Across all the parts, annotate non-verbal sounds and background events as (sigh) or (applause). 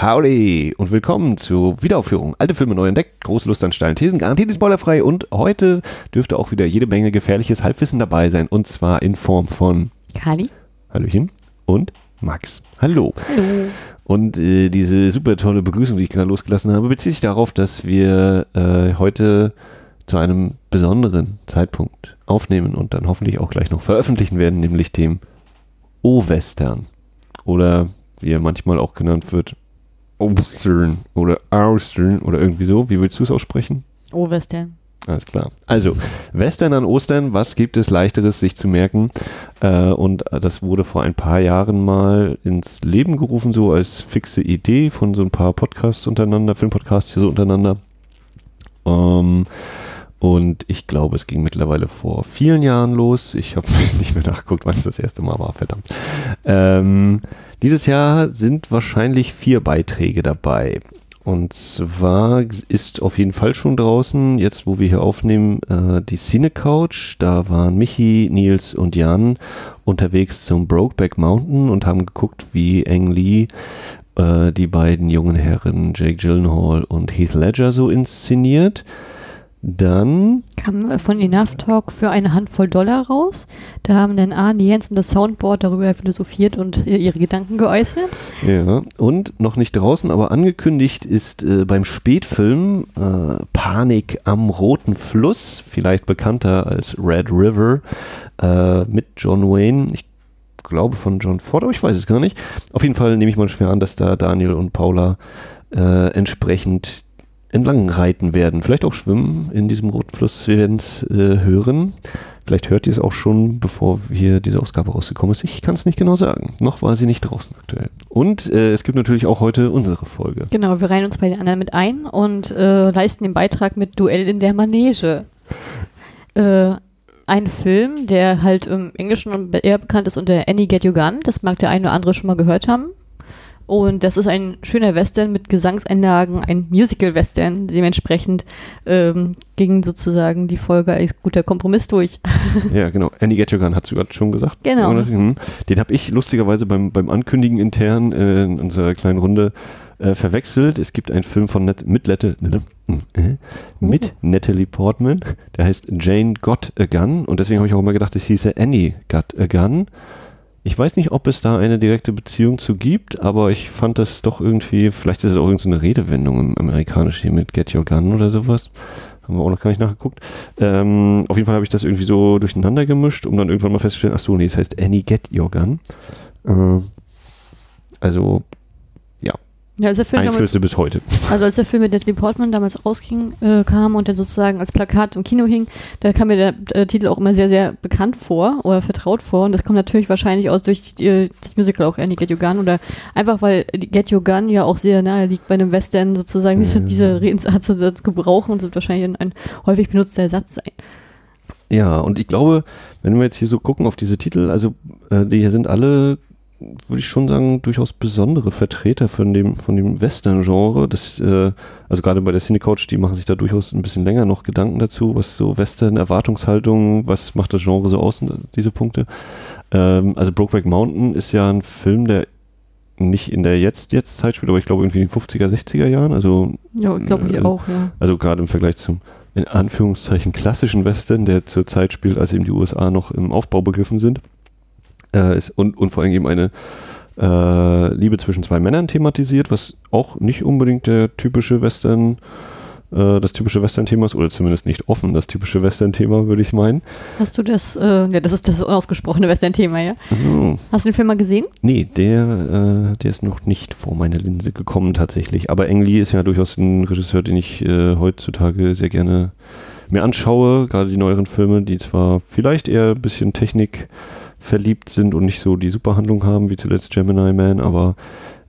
Howdy und willkommen zur Wiederaufführung. Alte Filme neu entdeckt, große Lust an steilen Thesen, garantiert spoilerfrei und heute dürfte auch wieder jede Menge gefährliches Halbwissen dabei sein und zwar in Form von Kali. Hallöchen und Max. Hallo. Hallo. Und äh, diese super tolle Begrüßung, die ich gerade losgelassen habe, bezieht sich darauf, dass wir äh, heute zu einem besonderen Zeitpunkt aufnehmen und dann hoffentlich auch gleich noch veröffentlichen werden, nämlich dem O-Western. Oder wie er manchmal auch genannt wird, Western oder Austern oder irgendwie so. Wie willst du es aussprechen? Oh, Western. Alles klar. Also, Western an Ostern, was gibt es leichteres, sich zu merken? Äh, und das wurde vor ein paar Jahren mal ins Leben gerufen, so als fixe Idee von so ein paar Podcasts untereinander, Filmpodcasts hier so untereinander. Ähm, und ich glaube, es ging mittlerweile vor vielen Jahren los. Ich habe (laughs) nicht mehr nachgeguckt, wann es das erste Mal war, verdammt. Ähm, dieses Jahr sind wahrscheinlich vier Beiträge dabei. Und zwar ist auf jeden Fall schon draußen, jetzt wo wir hier aufnehmen, äh, die Cine Couch. Da waren Michi, Nils und Jan unterwegs zum Brokeback Mountain und haben geguckt, wie Ang Lee äh, die beiden jungen Herren Jake Gyllenhaal und Heath Ledger so inszeniert. Dann Kam von Enough Talk für eine Handvoll Dollar raus. Da haben dann Arne Jensen das Soundboard darüber philosophiert und ihre Gedanken geäußert. Ja, und noch nicht draußen, aber angekündigt ist äh, beim Spätfilm äh, Panik am Roten Fluss, vielleicht bekannter als Red River, äh, mit John Wayne. Ich glaube von John Ford, aber ich weiß es gar nicht. Auf jeden Fall nehme ich mal schwer an, dass da Daniel und Paula äh, entsprechend entlang reiten werden. Vielleicht auch schwimmen in diesem Roten Fluss. Wir werden es äh, hören. Vielleicht hört ihr es auch schon, bevor hier diese Ausgabe rausgekommen ist. Ich kann es nicht genau sagen. Noch war sie nicht draußen aktuell. Und äh, es gibt natürlich auch heute unsere Folge. Genau, wir reihen uns bei den anderen mit ein und äh, leisten den Beitrag mit Duell in der Manege. Äh, ein Film, der halt im Englischen eher bekannt ist unter Annie Get Your Gun. Das mag der eine oder andere schon mal gehört haben. Und das ist ein schöner Western mit Gesangseinlagen, ein Musical-Western. Dementsprechend ähm, ging sozusagen die Folge als guter Kompromiss durch. (laughs) Ja, genau. Annie Get Your Gun hat sogar schon gesagt. Genau. Mhm. Den habe ich lustigerweise beim, beim Ankündigen intern äh, in unserer kleinen Runde äh, verwechselt. Es gibt einen Film von Net mit, Lette, äh, mit Natalie Portman, der heißt Jane Got a Gun und deswegen habe ich auch immer gedacht, es hieße Annie Got a Gun. Ich weiß nicht, ob es da eine direkte Beziehung zu gibt, aber ich fand das doch irgendwie, vielleicht ist es auch irgendeine Redewendung im Amerikanischen hier mit Get Your Gun oder sowas. Haben wir auch noch gar nicht nachgeguckt. Ähm, auf jeden Fall habe ich das irgendwie so durcheinander gemischt, um dann irgendwann mal festzustellen, ach so, nee, es heißt Annie Get Your Gun. Äh, also, Ja, als der Film damals, Einflüsse bis heute. (laughs) also als der Film mit Natalie Portman damals rausging, äh, kam und dann sozusagen als Plakat im Kino hing, da kam mir der äh, Titel auch immer sehr, sehr bekannt vor oder vertraut vor. Und das kommt natürlich wahrscheinlich aus durch die, das Musical auch Annie Get Your Gun oder einfach weil Get Your Gun ja auch sehr nahe liegt bei einem Western sozusagen, diese, Ja. diese Redensart zu gebrauchen und sind wahrscheinlich ein, ein häufig benutzter Satz sein. Ja, und ich glaube, wenn wir jetzt hier so gucken auf diese Titel, also äh, die hier sind alle, würde ich schon sagen, durchaus besondere Vertreter von dem, von dem Western-Genre. Äh, also gerade bei der Cinecoach, die machen sich da durchaus ein bisschen länger noch Gedanken dazu, was so Western-Erwartungshaltung, was macht das Genre so aus, diese Punkte. Ähm, also Brokeback Mountain ist ja ein Film, der nicht in der Jetzt-Jetzt-Zeit spielt, aber ich glaube irgendwie in den 50er, 60er Jahren, also Ja, glaube ich Äh, auch, ja. also gerade im Vergleich zum in Anführungszeichen klassischen Western, der zur Zeit spielt, als eben die USA noch im Aufbau begriffen sind. Äh, ist, und, und vor allem eben eine äh, Liebe zwischen zwei Männern thematisiert, was auch nicht unbedingt der typische Western, äh, das typische Western-Thema ist, oder zumindest nicht offen das typische Western-Thema, würde ich meinen. Hast du das, äh, ja, das ist das unausgesprochene Western-Thema, ja? Mhm. Hast du den Film mal gesehen? Nee, der, äh, der ist noch nicht vor meine Linse gekommen tatsächlich. Aber Ang Lee ist ja durchaus ein Regisseur, den ich äh, heutzutage sehr gerne mir anschaue. Gerade die neueren Filme, die zwar vielleicht eher ein bisschen Technik verliebt sind und nicht so die Superhandlung haben, wie zuletzt Gemini Man, aber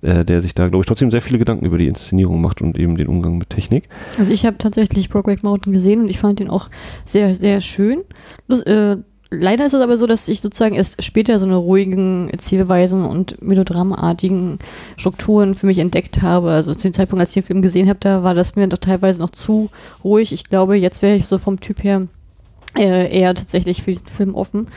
äh, der sich da, glaube ich, trotzdem sehr viele Gedanken über die Inszenierung macht und eben den Umgang mit Technik. Also ich habe tatsächlich Brokeback Mountain gesehen und ich fand den auch sehr, sehr schön. Lus- äh, leider ist es aber so, dass ich sozusagen erst später so eine ruhigen Erzählweisen und melodramartigen Strukturen für mich entdeckt habe. Also zu dem Zeitpunkt, als ich den Film gesehen habe, da war das mir doch teilweise noch zu ruhig. Ich glaube, jetzt wäre ich so vom Typ her äh, eher tatsächlich für diesen Film offen.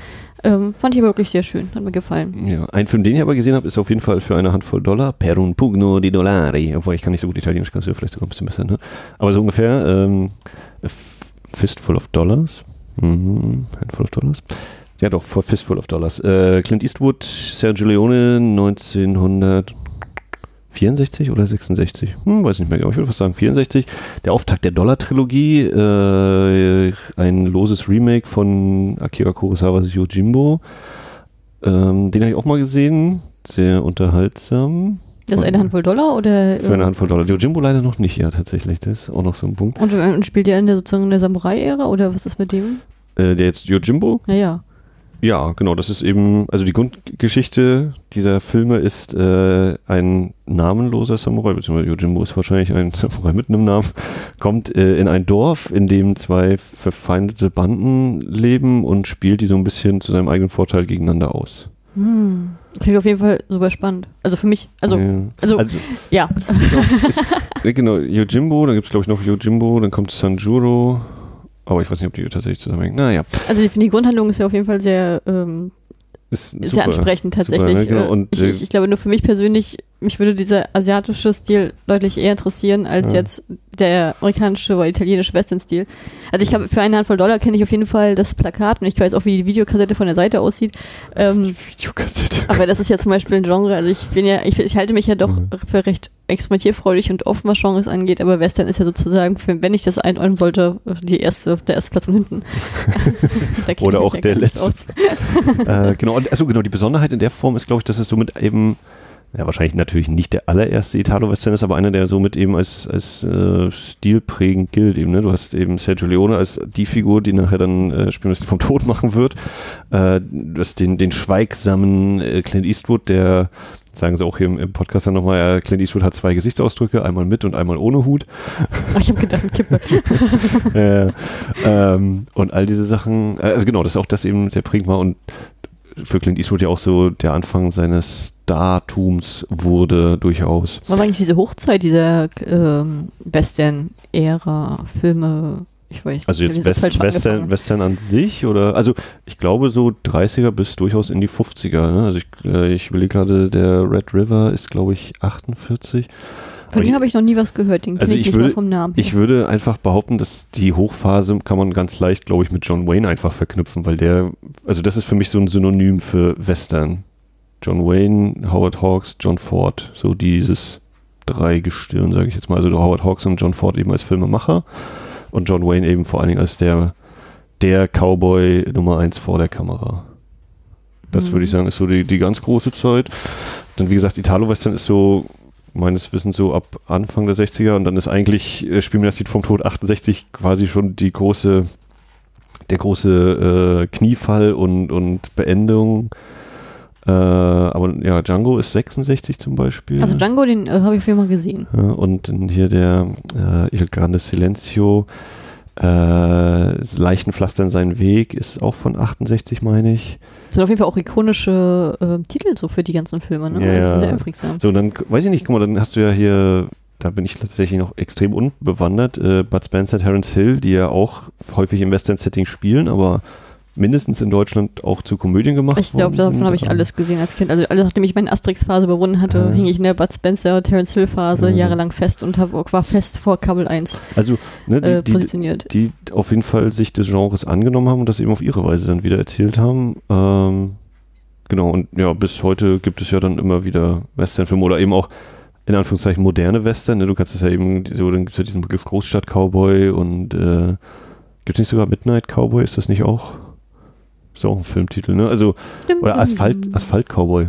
Ähm, fand ich aber wirklich sehr schön, hat mir gefallen. Ja, ein Film, den ich aber gesehen habe, ist auf jeden Fall für eine Handvoll Dollar. Per un pugno di dollari. Obwohl ich kann nicht so gut Italienisch, kannst du vielleicht sogar ein bisschen besser, ne? Aber so ungefähr, ähm, A Fistful of Dollars. Mhm, Handful of Dollars. Ja, doch, Fistful of Dollars. Äh, Clint Eastwood, Sergio Leone, 1964 oder 66? Hm, weiß nicht mehr genau. Ich würde fast sagen 64. Der Auftakt der Dollar-Trilogie, äh, ein loses Remake von Akira Kurosawas Yojimbo. Ähm, den habe ich auch mal gesehen. Sehr unterhaltsam. Das ist eine Handvoll Dollar oder? Für eine äh, Handvoll Dollar. Yojimbo leider noch nicht, ja, tatsächlich. Das ist auch noch so ein Punkt. Und, äh, und spielt der in der sozusagen in der Samurai-Ära oder was ist mit dem? Äh, der jetzt Yojimbo? Naja. Ja, genau, das ist eben, also die Grundgeschichte dieser Filme ist äh, ein namenloser Samurai, beziehungsweise Yojimbo ist wahrscheinlich ein (laughs) Samurai mit einem Namen, kommt äh, in ein Dorf, in dem zwei verfeindete Banden leben und spielt die so ein bisschen zu seinem eigenen Vorteil gegeneinander aus. Hm. Klingt auf jeden Fall super spannend. Also für mich, also, ja. also, also ja. ist auch, ist, (laughs) ja, genau, Yojimbo, dann gibt es glaube ich noch Yojimbo, dann kommt Sanjuro, aber ich weiß nicht, ob die tatsächlich zusammenhängen. Naja, Also ich finde, die Grundhandlung ist ja auf jeden Fall sehr, ähm, ist sehr super. ansprechend Super, tatsächlich. ne? Genau. Äh, Und, ich, ich, ich glaube nur für mich persönlich, mich würde dieser asiatische Stil deutlich eher interessieren als Ja. jetzt der amerikanische oder italienische Western-Stil. Also ich habe für eine Handvoll Dollar kenne ich auf jeden Fall das Plakat und ich weiß auch, wie die Videokassette von der Seite aussieht. Ähm, Videokassette. aber das ist ja zum Beispiel ein Genre. Also ich bin ja, ich, ich halte mich ja doch Mhm. für recht experimentierfreudig und offen, was Genres angeht, aber Western ist ja sozusagen, für, wenn ich das einordnen sollte, die erste, der erste Platz von hinten. (laughs) Oder auch ja der letzte. äh, genau, also genau, die Besonderheit in der Form ist, glaube ich, dass es somit eben, ja, wahrscheinlich natürlich nicht der allererste Italo-Western ist, aber einer, der somit eben als, als äh, stilprägend gilt. Eben, ne? Du hast eben Sergio Leone als die Figur, die nachher dann äh, Spielmeister vom (laughs) Tod machen wird. Äh, du hast den, den schweigsamen äh, Clint Eastwood, der Sagen sie auch hier im, im Podcast dann nochmal, äh, Clint Eastwood hat zwei Gesichtsausdrücke, einmal mit und einmal ohne Hut. Ach, ich habe gedacht, Kippe. (laughs) äh, ähm, und all diese Sachen, äh, also genau, das ist auch das eben sehr prägend war und für Clint Eastwood ja auch so der Anfang seines Startums wurde durchaus. Was war eigentlich diese Hochzeit dieser ähm, Western-Ära, Filme? Ich weiß Also ich jetzt West, Western, angefangen. Western an sich oder, also ich glaube so 30er bis durchaus in die 50er. Ne? Also ich, äh, ich überlege gerade, der Red River ist glaube ich 48. Von dem habe ich noch nie was gehört, den kenne Also ich würde- mal vom Namen. Ich würde einfach behaupten, dass die Hochphase kann man ganz leicht, glaube ich, mit John Wayne einfach verknüpfen, weil der, also das ist für mich so ein Synonym für Western. John Wayne, Howard Hawks, John Ford, so dieses Dreigestirn, sage ich jetzt mal. Also Howard Hawks und John Ford eben als Filmemacher und John Wayne eben vor allen Dingen als der, der Cowboy Nummer eins vor der Kamera. Das Mhm. würde ich sagen, ist so die, die ganz große Zeit. Dann, wie gesagt, Italo-Western ist so meines Wissens so ab Anfang der 60er und dann ist eigentlich äh, Spiel mir das Lied vom Tod 68 quasi schon die große, der große äh, Kniefall und, und Beendung. Äh, aber ja, Django ist 66 zum Beispiel. also Django, den äh, habe ich jeden Fall gesehen. Ja, und dann hier der äh, Il Grande Silencio, äh, Leichenpflastern seinen Weg, ist auch von 68, meine ich. Das sind auf jeden Fall auch ikonische äh, Titel so für die ganzen Filme, ne? Ja, das ist sehr einprägsam. So, dann, weiß ich nicht, guck mal, dann hast du ja hier, da bin ich tatsächlich noch extrem unbewandert, äh, Bud Spencer, Terence Hill, die ja auch häufig im Western-Setting spielen, aber mindestens in Deutschland auch zu Komödien gemacht Ich glaube, davon habe ich alles gesehen als Kind. Also alles, nachdem ich meine Asterix-Phase überwunden hatte, Ja. hing ich in der Bud Spencer, Terence Hill-Phase Ja. jahrelang fest und hab, war fest vor Kabel 1 Also, ne, die, äh, die, positioniert. die auf jeden Fall sich des Genres angenommen haben und das eben auf ihre Weise dann wieder erzählt haben. Ähm, genau, und ja, bis heute gibt es ja dann immer wieder Westernfilme oder eben auch in Anführungszeichen moderne Western. Ne? Du kannst es ja eben, so, dann gibt es ja diesen Begriff Großstadt-Cowboy und äh, gibt es nicht sogar Midnight Cowboy? Ist das nicht auch? Ist auch ein Filmtitel, ne? Also, oder Asphalt. Asphalt Cowboy.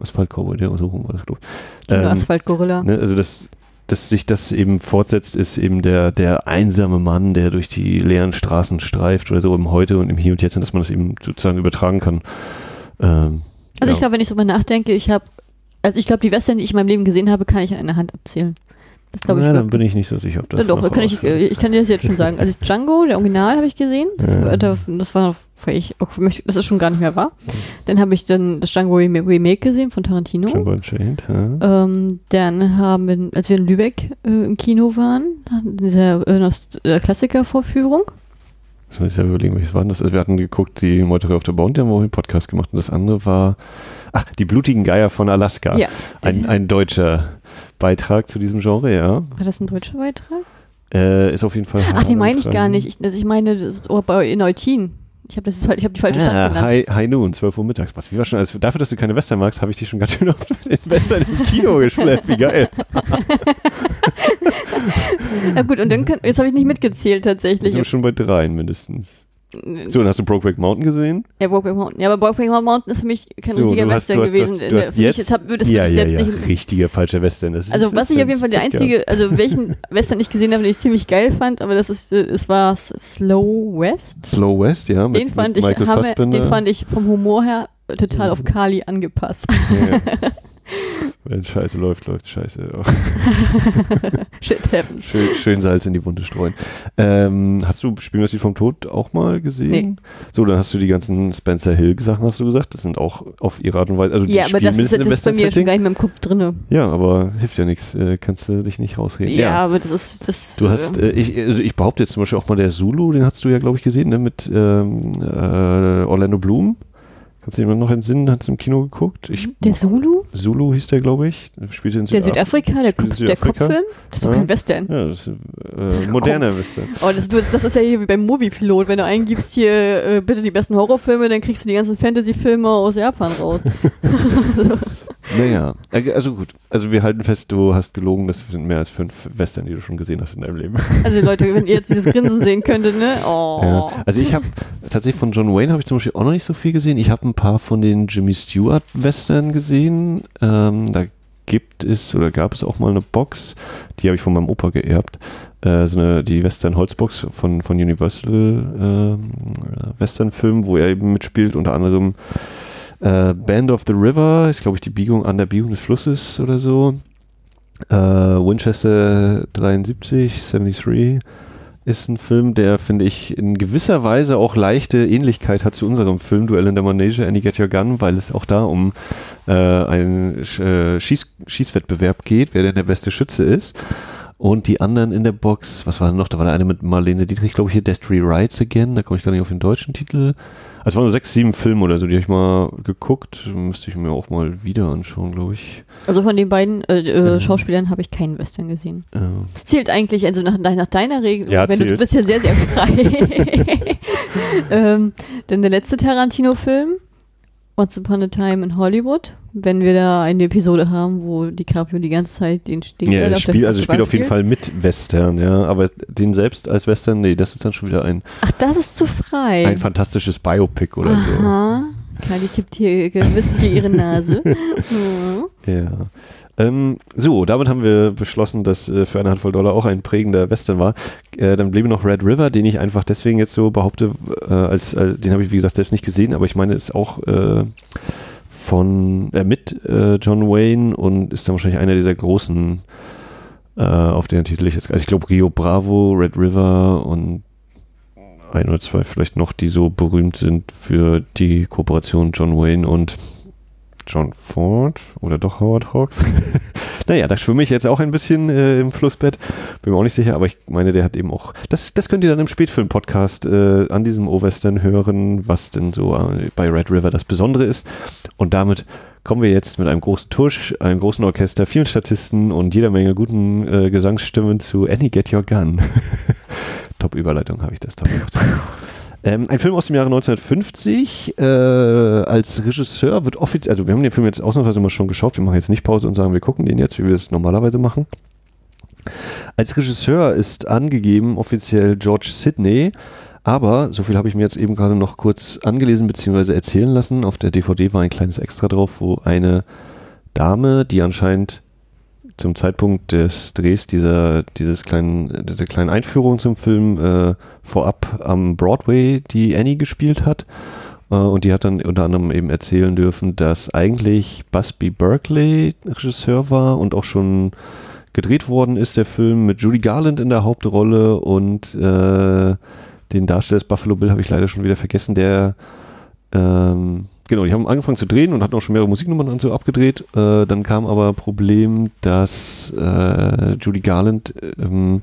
Asphalt Cowboy, der so rum war das, glaube ich. Ähm, Asphalt-Gorilla. Ne, also dass, dass sich das eben fortsetzt, ist eben der, der einsame Mann, der durch die leeren Straßen streift oder so im Heute und im Hier und Jetzt und dass man das eben sozusagen übertragen kann. Ähm, Also ja. ich glaube, wenn ich so mal nachdenke, ich habe, also ich glaube, die Western, die ich in meinem Leben gesehen habe, kann ich an einer Hand abzählen. Das glaube ich. Na, dann bin ich nicht so sicher, ob das Ja, doch, noch kann ich, äh, ich kann dir das jetzt schon sagen. Also Django, der Original, habe ich gesehen. Ja. Da- Das war noch, ich, das ist schon gar nicht mehr wahr. Dann habe ich dann das Django Rem- Remake gesehen von Tarantino. Django Unchained, ja. Ähm, dann haben wir, als wir in Lübeck äh, im Kino waren, in dieser äh, Klassikervorführung, Das muss ich ja überlegen, welches war das? Also wir hatten geguckt, die Meuterei auf der Bounty haben wir auch einen Podcast gemacht und das andere war, ach, die blutigen Geier von Alaska. Ja. Ein, ein deutscher Beitrag zu diesem Genre, ja. War das ein deutscher Beitrag? Äh, ist auf jeden Fall. Ach, die meine ich gar nicht. Ich, also ich meine, das ist oh, bei in Eutin. Ich habe hab die falsche Stadt Ah, genannt. High, High Noon, 12 Uhr mittags. Was, wie war schon, also dafür, dass du keine Western magst, habe ich dich schon ganz schön oft mit den Western im Kino geschleppt. Wie geil. (laughs) Ja gut, und dann kann, jetzt habe ich nicht mitgezählt Wir tatsächlich. sind schon bei dreien mindestens. So, und hast du Brokeback Mountain gesehen? Ja, Brokeback Mountain. Ja, aber Brokeback Mountain ist für mich kein so, richtiger Western gewesen. Du hast Für mich jetzt, jetzt hab, das ja, ja, ja, nicht. richtiger falscher Western. Das ist Also was ich auf jeden Fall der einzige, also welchen (laughs) Western ich gesehen habe, den ich ziemlich geil fand, aber das ist, äh, es war Slow West. Slow West, ja. Mit, Den fand mit ich, Michael Fassbender. den fand ich vom Humor her total auf Kali angepasst. Ja. (laughs) Wenn Scheiße läuft, läuft Scheiße. Ja. (laughs) Shit happens. Schön, schön Salz in die Wunde streuen. Ähm, hast du sie vom Tod auch mal gesehen? Nee. So, dann hast du die ganzen Spencer Hill Sachen, hast du gesagt. Das sind auch auf ihre Art und Weise. Also Ja, aber das ist, das ist bei mir schon gar nicht mehr im Kopf drinne. Ja, aber hilft ja nichts. Äh, kannst du dich nicht rausreden. Ja, aber das ist, das. Du hast, äh, ich, also ich behaupte jetzt zum Beispiel auch mal der Zulu, den hast du ja, glaube ich, gesehen, ne, mit ähm, äh, Orlando Bloom. Kannst du dich noch entsinnen? Hast du im Kino geguckt? Ich, der Zulu? Zulu hieß der, glaube ich. Spielte in Der Südafrika. Südafrika, der, Spielt in Kopf, der Südafrika. Kopffilm? Das ist doch Ja. kein Western. Ja, das ist äh, moderner Western. Oh, das, das ist ja hier wie beim Moviepilot. Wenn du eingibst hier äh, bitte die besten Horrorfilme, dann kriegst du die ganzen Fantasy-Filme aus Japan raus. (laughs) (laughs) (laughs) Naja, äh, also gut. Also wir halten fest, du hast gelogen, das sind mehr als fünf Western, die du schon gesehen hast in deinem Leben. (laughs) Also Leute, wenn ihr jetzt dieses Grinsen sehen könntet, ne? Oh. Ja. Also ich habe tatsächlich von John Wayne habe ich zum Beispiel auch noch nicht so viel gesehen. Ich habe ein paar von den Jimmy Stewart Western gesehen. Ähm, da gibt es oder gab es auch mal eine Box, die habe ich von meinem Opa geerbt. Äh, so eine, die Western Holzbox von, von Universal ähm, äh, Western Film, wo er eben mitspielt, unter anderem äh, Band of the River, ist glaube ich die Biegung an der Biegung des Flusses oder so. Äh, Winchester 73, 73 ist ein Film, der, finde ich, in gewisser Weise auch leichte Ähnlichkeit hat zu unserem Film Duell in der Manege, Annie Get Your Gun, weil es auch da um äh, einen äh, Schieß Schießwettbewerb geht, wer denn der beste Schütze ist. Und die anderen in der Box, was war denn noch? Da war der eine mit Marlene Dietrich, glaube ich, hier Destry Rides Again, da komme ich gar nicht auf den deutschen Titel. Also es waren so sechs, sieben Filme oder so, die habe ich mal geguckt. Müsste ich mir auch mal wieder anschauen, glaube ich. Also von den beiden äh, äh, Mhm. Schauspielern habe ich keinen Western gesehen. Äh, Zählt eigentlich, also nach, nach deiner Regel, Ja, wenn du, du zählt. bist ja sehr, sehr frei. (laughs) ähm, denn der letzte Tarantino-Film, Once Upon a Time in Hollywood, wenn wir da eine Episode haben, wo DiCaprio die ganze Zeit den den Ja, auf der spielt, also spielt auf jeden Fall mit Western, ja, aber den selbst als Western, nee, das ist dann schon wieder ein, Ach, das ist zu frei. ein fantastisches Biopic oder Aha. Kali kippt hier gewissentlich ihre Nase. (laughs) Mhm. so. Ja. Ähm, so, damit haben wir beschlossen, dass äh, für eine Handvoll Dollar auch ein prägender Western war. Äh, dann bliebe noch Red River, den ich einfach deswegen jetzt so behaupte, äh, als, als den habe ich wie gesagt selbst nicht gesehen, aber ich meine, ist auch äh, von äh, mit äh, John Wayne und ist dann wahrscheinlich einer dieser großen, auf den Titel ich jetzt, also ich glaube Rio Bravo, Red River und ein oder zwei vielleicht noch, die so berühmt sind für die Kooperation John Wayne und John Ford oder doch Howard Hawks. (laughs) naja, da schwimme ich jetzt auch ein bisschen äh, im Flussbett. Bin mir auch nicht sicher, aber ich meine, der hat eben auch. Das, das könnt ihr dann im Spätfilm-Podcast äh, an diesem O-Western hören, was denn so äh, bei Red River das Besondere ist. Und damit kommen wir jetzt mit einem großen Tusch, einem großen Orchester, vielen Statisten und jeder Menge guten äh, Gesangsstimmen zu Annie Get Your Gun. (laughs) Top-Überleitung habe ich das top gemacht. Ähm, ein Film aus dem Jahre 1950. Äh, als Regisseur wird offiziell, also wir haben den Film jetzt ausnahmsweise mal schon geschaut. Wir machen jetzt nicht Pause und sagen, wir gucken den jetzt, wie wir es normalerweise machen. Als Regisseur ist angegeben offiziell George Sidney. Aber, so viel habe ich mir jetzt eben gerade noch kurz angelesen bzw. erzählen lassen. Auf der DVD war ein kleines Extra drauf, wo eine Dame, die anscheinend zum Zeitpunkt des Drehs dieser, dieses kleinen, dieser kleinen Einführung zum Film äh, vorab am Broadway die Annie gespielt hat. Äh, und die hat dann unter anderem eben erzählen dürfen, dass eigentlich Busby Berkeley Regisseur war und auch schon gedreht worden ist, der Film mit Judy Garland in der Hauptrolle und äh, den Darsteller des Buffalo Bill habe ich leider schon wieder vergessen, der ähm, genau, die haben angefangen zu drehen und hatten auch schon mehrere Musiknummern und so abgedreht. Äh, dann kam aber Problem, dass äh, Judy Garland ähm,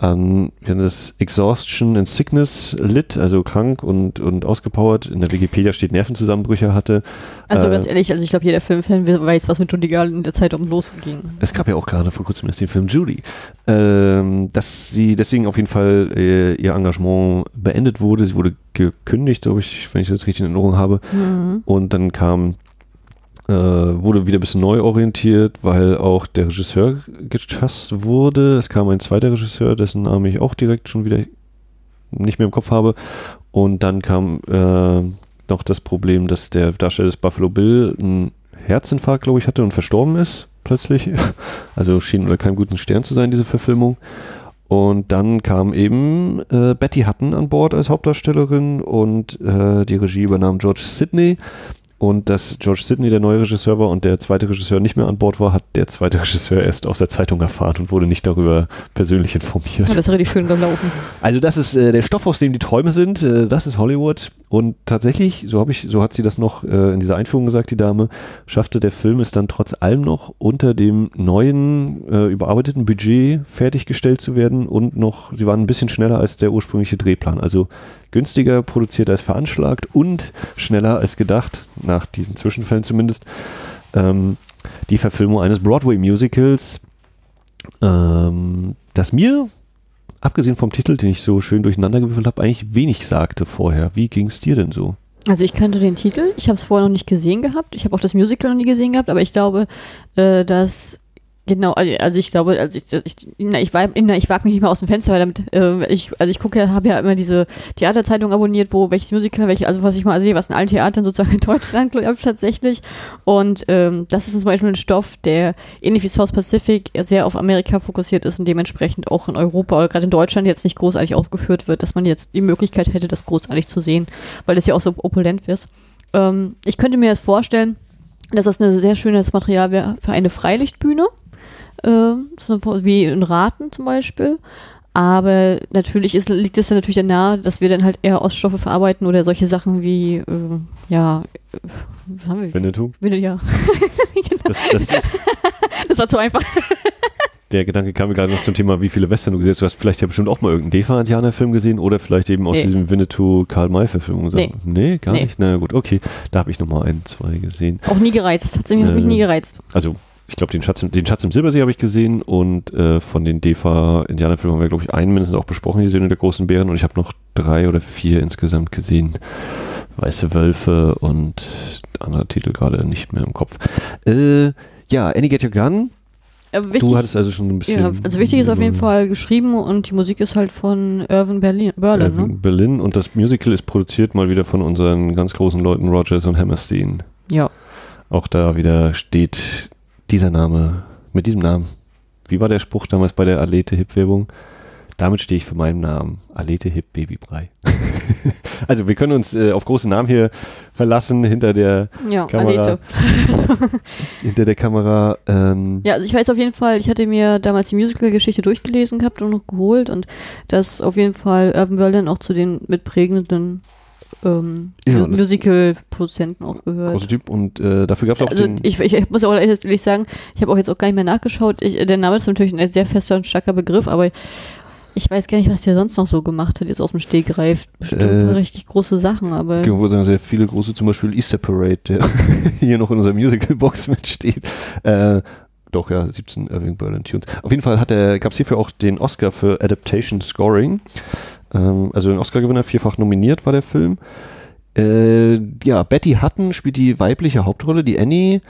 an ja, das Exhaustion and Sickness litt, also krank und, und ausgepowert. In der Wikipedia steht Nervenzusammenbrüche hatte. Also Äh, ganz ehrlich, also ich glaube, jeder Filmfan weiß, was mit Judy Garland in der Zeit um losging. Es gab ja auch gerade vor kurzem erst den Film Judy, ähm, dass sie deswegen auf jeden Fall äh, ihr Engagement beendet wurde. Sie wurde gekündigt, glaube ich, wenn ich das richtig in Erinnerung habe. Mhm. Und dann kam, äh, wurde wieder ein bisschen neu orientiert, weil auch der Regisseur gechast wurde. Es kam ein zweiter Regisseur, dessen Namen ich auch direkt schon wieder nicht mehr im Kopf habe. Und dann kam äh, noch das Problem, dass der Darsteller des Buffalo Bill einen Herzinfarkt, glaube ich, hatte und verstorben ist plötzlich. (laughs) Also schien unter keinem guten Stern zu sein, diese Verfilmung. Und dann kam eben äh, Betty Hutton an Bord als Hauptdarstellerin und äh, die Regie übernahm George Sidney. Und dass George Sidney der neue Regisseur war und der zweite Regisseur nicht mehr an Bord war, hat der zweite (laughs) Regisseur erst aus der Zeitung erfahren und wurde nicht darüber persönlich informiert. Ja, das ist richtig schön gelaufen. Also das ist äh, der Stoff, aus dem die Träume sind. Äh, das ist Hollywood. Und tatsächlich, so habe ich, so hat sie das noch äh, in dieser Einführung gesagt, die Dame, schaffte der Film es dann trotz allem noch unter dem neuen äh, überarbeiteten Budget fertiggestellt zu werden und noch, sie waren ein bisschen schneller als der ursprüngliche Drehplan. Also günstiger produziert als veranschlagt und schneller als gedacht, nach diesen Zwischenfällen zumindest. Ähm, die Verfilmung eines Broadway-Musicals, ähm, das mir abgesehen vom Titel, den ich so schön durcheinandergewürfelt habe, eigentlich wenig sagte vorher. Wie ging es dir denn so? Also ich kannte den Titel, ich habe es vorher noch nicht gesehen gehabt, ich habe auch das Musical noch nie gesehen gehabt, aber ich glaube, äh, dass Genau, also also ich glaube, also ich, ich, na, ich, na, ich wage mich nicht mal aus dem Fenster, weil damit, äh, ich, also ich gucke ja, habe ja immer diese Theaterzeitung abonniert, wo welches Musical, welche, also was ich mal sehe, was in allen Theatern sozusagen in Deutschland (laughs) läuft tatsächlich. Und ähm, das ist zum Beispiel ein Stoff, der ähnlich wie South Pacific sehr auf Amerika fokussiert ist und dementsprechend auch in Europa oder gerade in Deutschland jetzt nicht großartig ausgeführt wird, dass man jetzt die Möglichkeit hätte, das großartig zu sehen, weil es ja auch so opulent ist. Ähm, ich könnte mir jetzt vorstellen, dass das ein sehr schönes Material wäre für eine Freilichtbühne äh, so wie in Raten zum Beispiel. Aber natürlich ist, liegt es dann natürlich dann nahe, dass wir dann halt eher Oststoffe verarbeiten oder solche Sachen wie, äh, ja, was haben wir? Winnetou? Winne- ja, (laughs) Das, das ist, das war zu einfach. der Gedanke kam mir gerade noch zum Thema, wie viele Western du gesehen hast. Du hast vielleicht ja bestimmt auch mal irgendeinen Defa-Indianer-Film gesehen oder vielleicht eben aus Nee. diesem Winnetou-Karl-May-Verfilmung. Nee. nee, gar Nee. nicht. Na gut, okay. Da habe ich nochmal ein, zwei gesehen. Auch nie gereizt. Hat mich Äh, nie gereizt. Also, ich glaube, den Schatz, im- den Schatz im Silbersee habe ich gesehen und äh, von den Defa-Indianer-Filmen haben wir, glaube ich, einen mindestens auch besprochen, die Söhne der großen Bären und ich habe noch drei oder vier insgesamt gesehen. Weiße Wölfe und anderer Titel gerade nicht mehr im Kopf. Äh, ja, Annie Get Your Gun. Äh, wichtig, du hattest also schon ein bisschen. ja, also wichtig ist auf jeden Fall geschrieben und die Musik ist halt von Irvin Berlin, Berlin, Äh, ne? Berlin und das Musical ist produziert mal wieder von unseren ganz großen Leuten Rogers und Hammerstein. Ja. Auch da wieder steht dieser Name, mit diesem Namen. Wie war der Spruch damals bei der Alete Hip Werbung? Damit stehe ich für meinen Namen. Alete Hip Babybrei. (laughs) also wir können uns äh, auf große Namen hier verlassen hinter der Ja, Kamera. (laughs) Hinter der Kamera. Ähm, Ja, also ich weiß auf jeden Fall, ich hatte mir damals die Musical-Geschichte durchgelesen gehabt und noch geholt und dass auf jeden Fall Urban Berlin auch zu den mitprägenden ähm, Ja, Musical-Produzenten auch gehört. großer Typ und äh, dafür gab es auch Also ich, ich, muss auch ehrlich sagen, ich habe auch jetzt auch gar nicht mehr nachgeschaut. Ich, der Name ist natürlich ein sehr fester und starker Begriff, aber ich weiß gar nicht, was der sonst noch so gemacht hat, jetzt aus dem Stegreif. Bestimmt Äh, richtig große Sachen, aber wo sagen sehr viele große, zum Beispiel Easter Parade, der (laughs) hier noch in unserer Musical-Box (laughs) mitsteht. Äh, doch, ja, 17 Irving Berlin Tunes. Auf jeden Fall gab es hierfür auch den Oscar für Adaptation Scoring. Ähm, also den Oscar-Gewinner, vierfach nominiert war der Film. Äh, ja, Betty Hutton spielt die weibliche Hauptrolle, die Annie.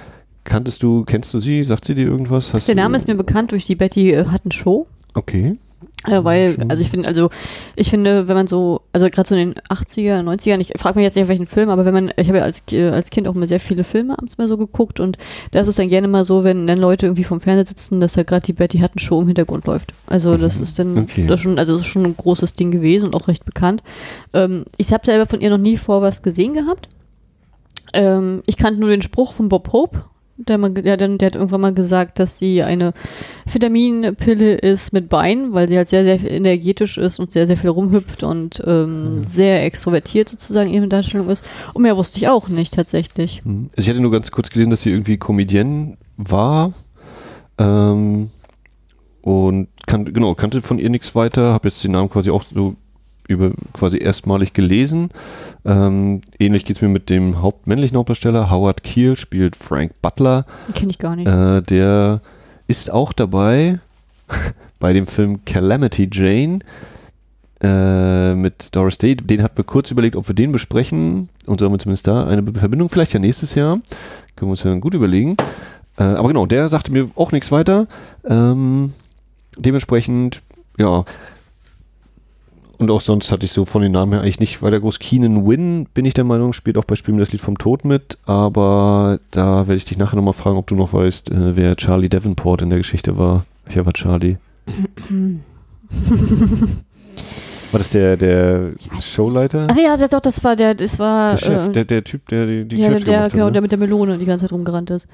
Kanntest du, kennst du sie? Sagt sie dir irgendwas? Hast der Name ist mir bekannt durch die Betty äh, Hutton Show. Okay. Ja, weil, Schön. also ich finde, also ich finde, wenn man so, also gerade so in den 80er, 90ern, ich frage mich jetzt nicht, auf welchen Film, aber wenn man, ich habe ja als, äh, als Kind auch immer sehr viele Filme abends mal so geguckt und da ist es dann gerne mal so, wenn dann Leute irgendwie vom Fernseher sitzen, dass da gerade die Betty Hutton Show im Hintergrund läuft. Also das Mhm. ist dann, Okay. das schon, also das ist schon ein großes Ding gewesen und auch recht bekannt. Ähm, ich habe selber von ihr noch nie vor was gesehen gehabt. Ähm, ich kannte nur den Spruch von Bob Hope. Der, der, der hat irgendwann mal gesagt, dass sie eine Vitaminpille ist mit Beinen, weil sie halt sehr, sehr energetisch ist und sehr, sehr viel rumhüpft und ähm, sehr extrovertiert sozusagen ihre Darstellung ist. Und mehr wusste ich auch nicht tatsächlich. Mhm. Also ich hatte nur ganz kurz gelesen, dass sie irgendwie Comedienne war. Ähm, und kan genau, kannte von ihr nichts weiter, habe jetzt den Namen quasi auch so über quasi erstmalig gelesen. Ähm, ähnlich geht es mir mit dem Haupt männlichen Hauptdarsteller. Howard Keel spielt Frank Butler. Kenne ich gar nicht. Äh, der ist auch dabei (laughs) bei dem Film Calamity Jane äh, mit Doris Day. Den hatten wir kurz überlegt, ob wir den besprechen. Und so haben wir zumindest da eine Verbindung. Vielleicht ja nächstes Jahr. Können wir uns ja gut überlegen. Äh, aber genau, der sagte mir auch nichts weiter. Ähm, dementsprechend, ja. Und auch sonst hatte ich so von den Namen her eigentlich nicht weiter groß. Keenan Wynn, bin ich der Meinung, spielt auch bei Spielen das Lied vom Tod mit. Aber da werde ich dich nachher nochmal fragen, ob du noch weißt, äh, wer Charlie Davenport in der Geschichte war. Welcher war Charlie? (laughs) war das der, der Showleiter? Ach ja, das, doch, das war der, das war. Der Chef, äh, der, der Typ, der die, die ja, der, Geschäfte der, gemacht genau, hat. der Ne? mit der Melone die ganze Zeit rumgerannt ist.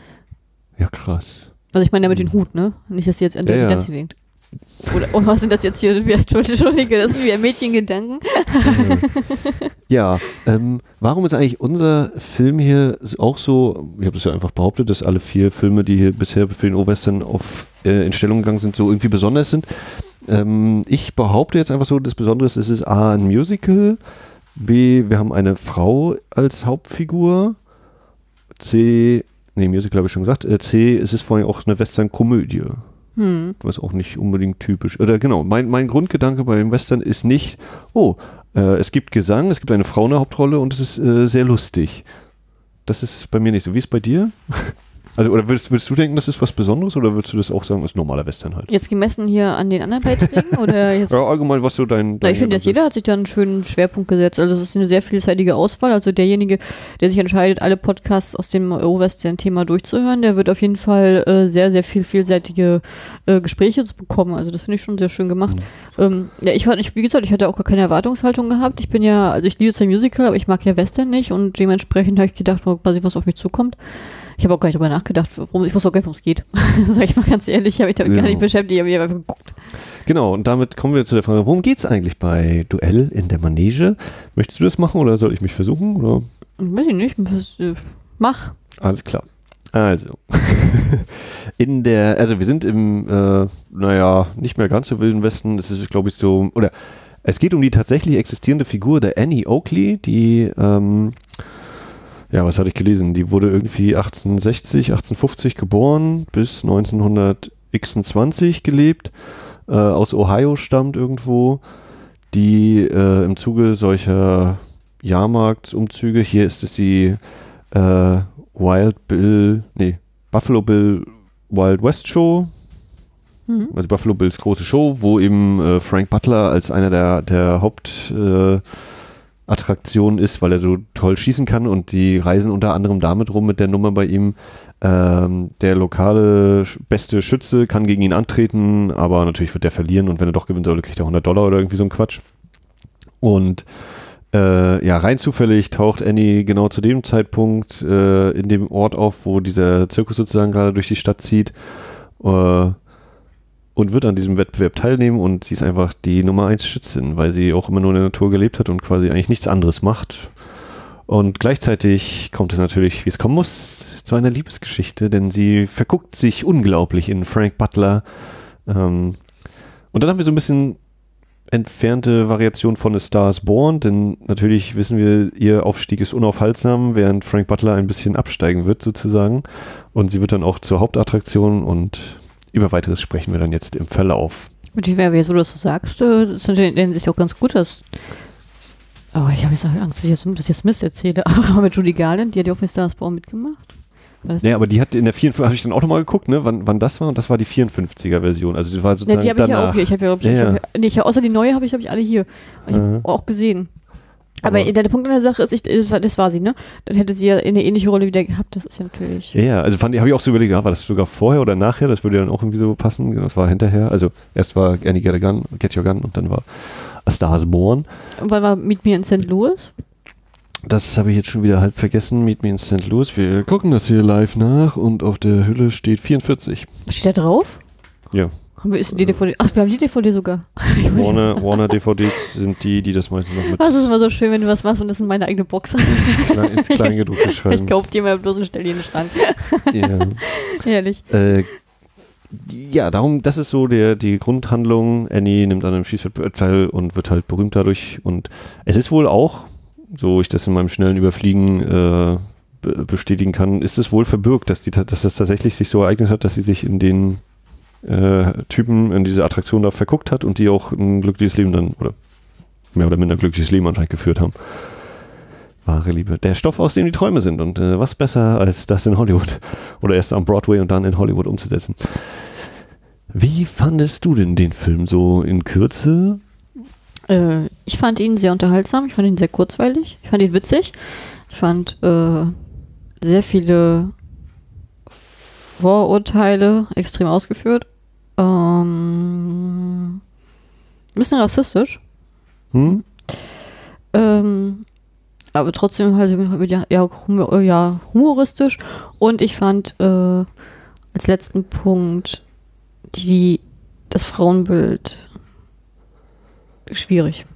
Ja, krass. Also ich meine, der mit dem Hut, ne? Nicht, dass die jetzt an Ja, ja. Dancing denkt. Oder oh, was sind das jetzt hier? Entschuldige, das sind wieder Mädchengedanken. (laughs) Ja, ähm, warum ist eigentlich unser Film hier auch so, ich habe es ja einfach behauptet, dass alle vier Filme, die hier bisher für den O-Western äh, in Stellung gegangen sind, so irgendwie besonders sind. Ähm, ich behaupte jetzt einfach so, das Besondere ist, es ist A, ein Musical, B, wir haben eine Frau als Hauptfigur, C, nee, Musical habe ich schon gesagt, äh, C, es ist vor allem auch eine Western-Komödie Hm. was auch nicht unbedingt typisch. Oder genau, mein, mein Grundgedanke beim Western ist nicht, oh, äh, es gibt Gesang, es gibt eine Frau in der Hauptrolle und es ist äh, sehr lustig. Das ist bei mir nicht so. Wie ist es bei dir? (laughs) Also, oder würdest, würdest du denken, das ist was Besonderes oder würdest du das auch sagen, ist normaler Western halt? Jetzt gemessen hier an den anderen Beiträgen (laughs) oder jetzt? Ja, allgemein, was so dein. Na, dein ich finde, dass jeder hat sich da einen schönen Schwerpunkt gesetzt. Also es ist eine sehr vielseitige Auswahl. Also derjenige, der sich entscheidet, alle Podcasts aus dem O-Western-Thema durchzuhören, der wird auf jeden Fall äh, sehr, sehr viel vielseitige äh, Gespräche zu bekommen. Also das finde ich schon sehr schön gemacht. Ähm, ja, ich war nicht, wie gesagt, ich hatte auch gar keine Erwartungshaltung gehabt. Ich bin ja, also ich liebe zwar Musical, aber ich mag ja Western nicht und dementsprechend habe ich gedacht, quasi was auf mich zukommt. Ich habe auch gar nicht darüber nachgedacht, worum, ich wusste auch gar nicht, worum es geht. (laughs) Sag ich mal ganz ehrlich, ich habe mich damit Ja. gar nicht beschäftigt, ich habe mich einfach geguckt. Genau, und damit kommen wir zu der Frage, worum geht es eigentlich bei Duell in der Manege? Möchtest du das machen oder soll ich mich versuchen? Oder? Weiß ich nicht, was, äh, mach. Alles klar. Also, (laughs) in der, also wir sind im, äh, naja, nicht mehr ganz so wilden Westen. Es ist, glaube ich, so, oder es geht um die tatsächlich existierende Figur der Annie Oakley, die, ähm, ja, was hatte ich gelesen? Die wurde irgendwie 1860, 1850 geboren, bis 1926 gelebt, äh, aus Ohio stammt irgendwo, die äh, im Zuge solcher Jahrmarktsumzüge, hier ist es die äh, Wild Bill, nee, Buffalo Bill Wild West Show, Mhm. also Buffalo Bills große Show, wo eben äh, Frank Butler als einer der, der Hauptattraktionen Attraktionen ist, weil er so toll schießen kann und die reisen unter anderem damit rum mit der Nummer bei ihm. Ähm, der lokale beste Schütze kann gegen ihn antreten, aber natürlich wird der verlieren und wenn er doch gewinnen soll, kriegt er 100 Dollar oder irgendwie so ein Quatsch. Und äh, ja, rein zufällig taucht Annie genau zu dem Zeitpunkt äh, in dem Ort auf, wo dieser Zirkus sozusagen gerade durch die Stadt zieht. Äh, und wird an diesem Wettbewerb teilnehmen und sie ist einfach die Nummer 1 Schützin, weil sie auch immer nur in der Natur gelebt hat und quasi eigentlich nichts anderes macht. Und gleichzeitig kommt es natürlich, wie es kommen muss, zu einer Liebesgeschichte, denn sie verguckt sich unglaublich in Frank Butler. Ähm, und dann haben wir so ein bisschen entfernte Variation von A Star is Born, denn natürlich wissen wir, ihr Aufstieg ist unaufhaltsam, während Frank Butler ein bisschen absteigen wird sozusagen. Und sie wird dann auch zur Hauptattraktion und über weiteres sprechen wir dann jetzt im Verlauf. Und wie wäre jetzt, wo du so sagst, äh, das ist natürlich in Hinsicht auch ganz gut, dass. Aber ich habe jetzt auch Angst, dass ich jetzt, dass ich jetzt Mist erzähle. (laughs) Aber mit Judy Garland, die hat ja auch bei Stars Born mitgemacht. Ja, aber die hat in der 54, habe ich dann auch nochmal geguckt, ne, wann, wann das war, und das war die 54er Version. Also die war Ja, sozusagen die habe ich ja auch hier. Ich habe ja, glaub ich, Ja, ich ja. hab, ja- nee, ich, außer die neue habe ich, habe ich alle hier. Ich auch gesehen. Aber, Aber- der, Punkt an der Sache ist, ich, das war- sie, ne? Dann hätte sie ja eine ähnliche Rolle wieder gehabt. Das ist ja natürlich. Ja, ja, also fand ich, habe ich auch so überlegt, ja, war das sogar vorher oder nachher? Das würde dann auch irgendwie so passen. Genau, Das war hinterher. Also erst war Annie Get, a Gun, Get Your Gun und dann war A Star is Born. Und wann war Meet Me in St. Louis? Das habe ich jetzt schon wieder halb vergessen. Meet Me in St. Louis. Wir gucken das hier live nach und auf der Hülle steht 44. Was steht da drauf? Ja. Haben wir, ist die DVD? Ach, wir haben die DVD sogar. (laughs) Warner, Warner DVDs sind die, die das meistens noch mit Das ist immer so schön, wenn du was machst und das ist meine eigene Box. (laughs) ins Kleingedruckte (laughs) Ich schreiben. kauf die mal bloß und stell die in den Schrank. Ja. Ehrlich. Äh, ja, darum, das ist so der, die Grundhandlung. Annie nimmt an einem Schießwettbewerb teil und wird halt berühmt dadurch. Und es ist wohl auch, so ich das in meinem schnellen Überfliegen äh, be bestätigen kann, ist es wohl verbürgt, dass, die, dass das tatsächlich sich so ereignet hat, dass sie sich in den äh, Typen, in diese Attraktion da verguckt hat und die auch ein glückliches Leben dann, oder mehr oder minder glückliches Leben anscheinend geführt haben. Wahre Liebe. Der Stoff, aus dem die Träume sind. Und äh, was besser als das in Hollywood? (laughs) Oder erst am Broadway und dann in Hollywood umzusetzen. Wie fandest du denn den Film so in Kürze? Äh, ich fand ihn sehr unterhaltsam, ich fand ihn sehr kurzweilig, ich fand ihn witzig. Ich fand äh, sehr viele Vorurteile extrem ausgeführt. Ähm, ein bisschen rassistisch. Hm? Ähm, aber trotzdem halt ja, humor, ja, humoristisch. Und ich fand äh, als letzten Punkt die, das Frauenbild schwierig.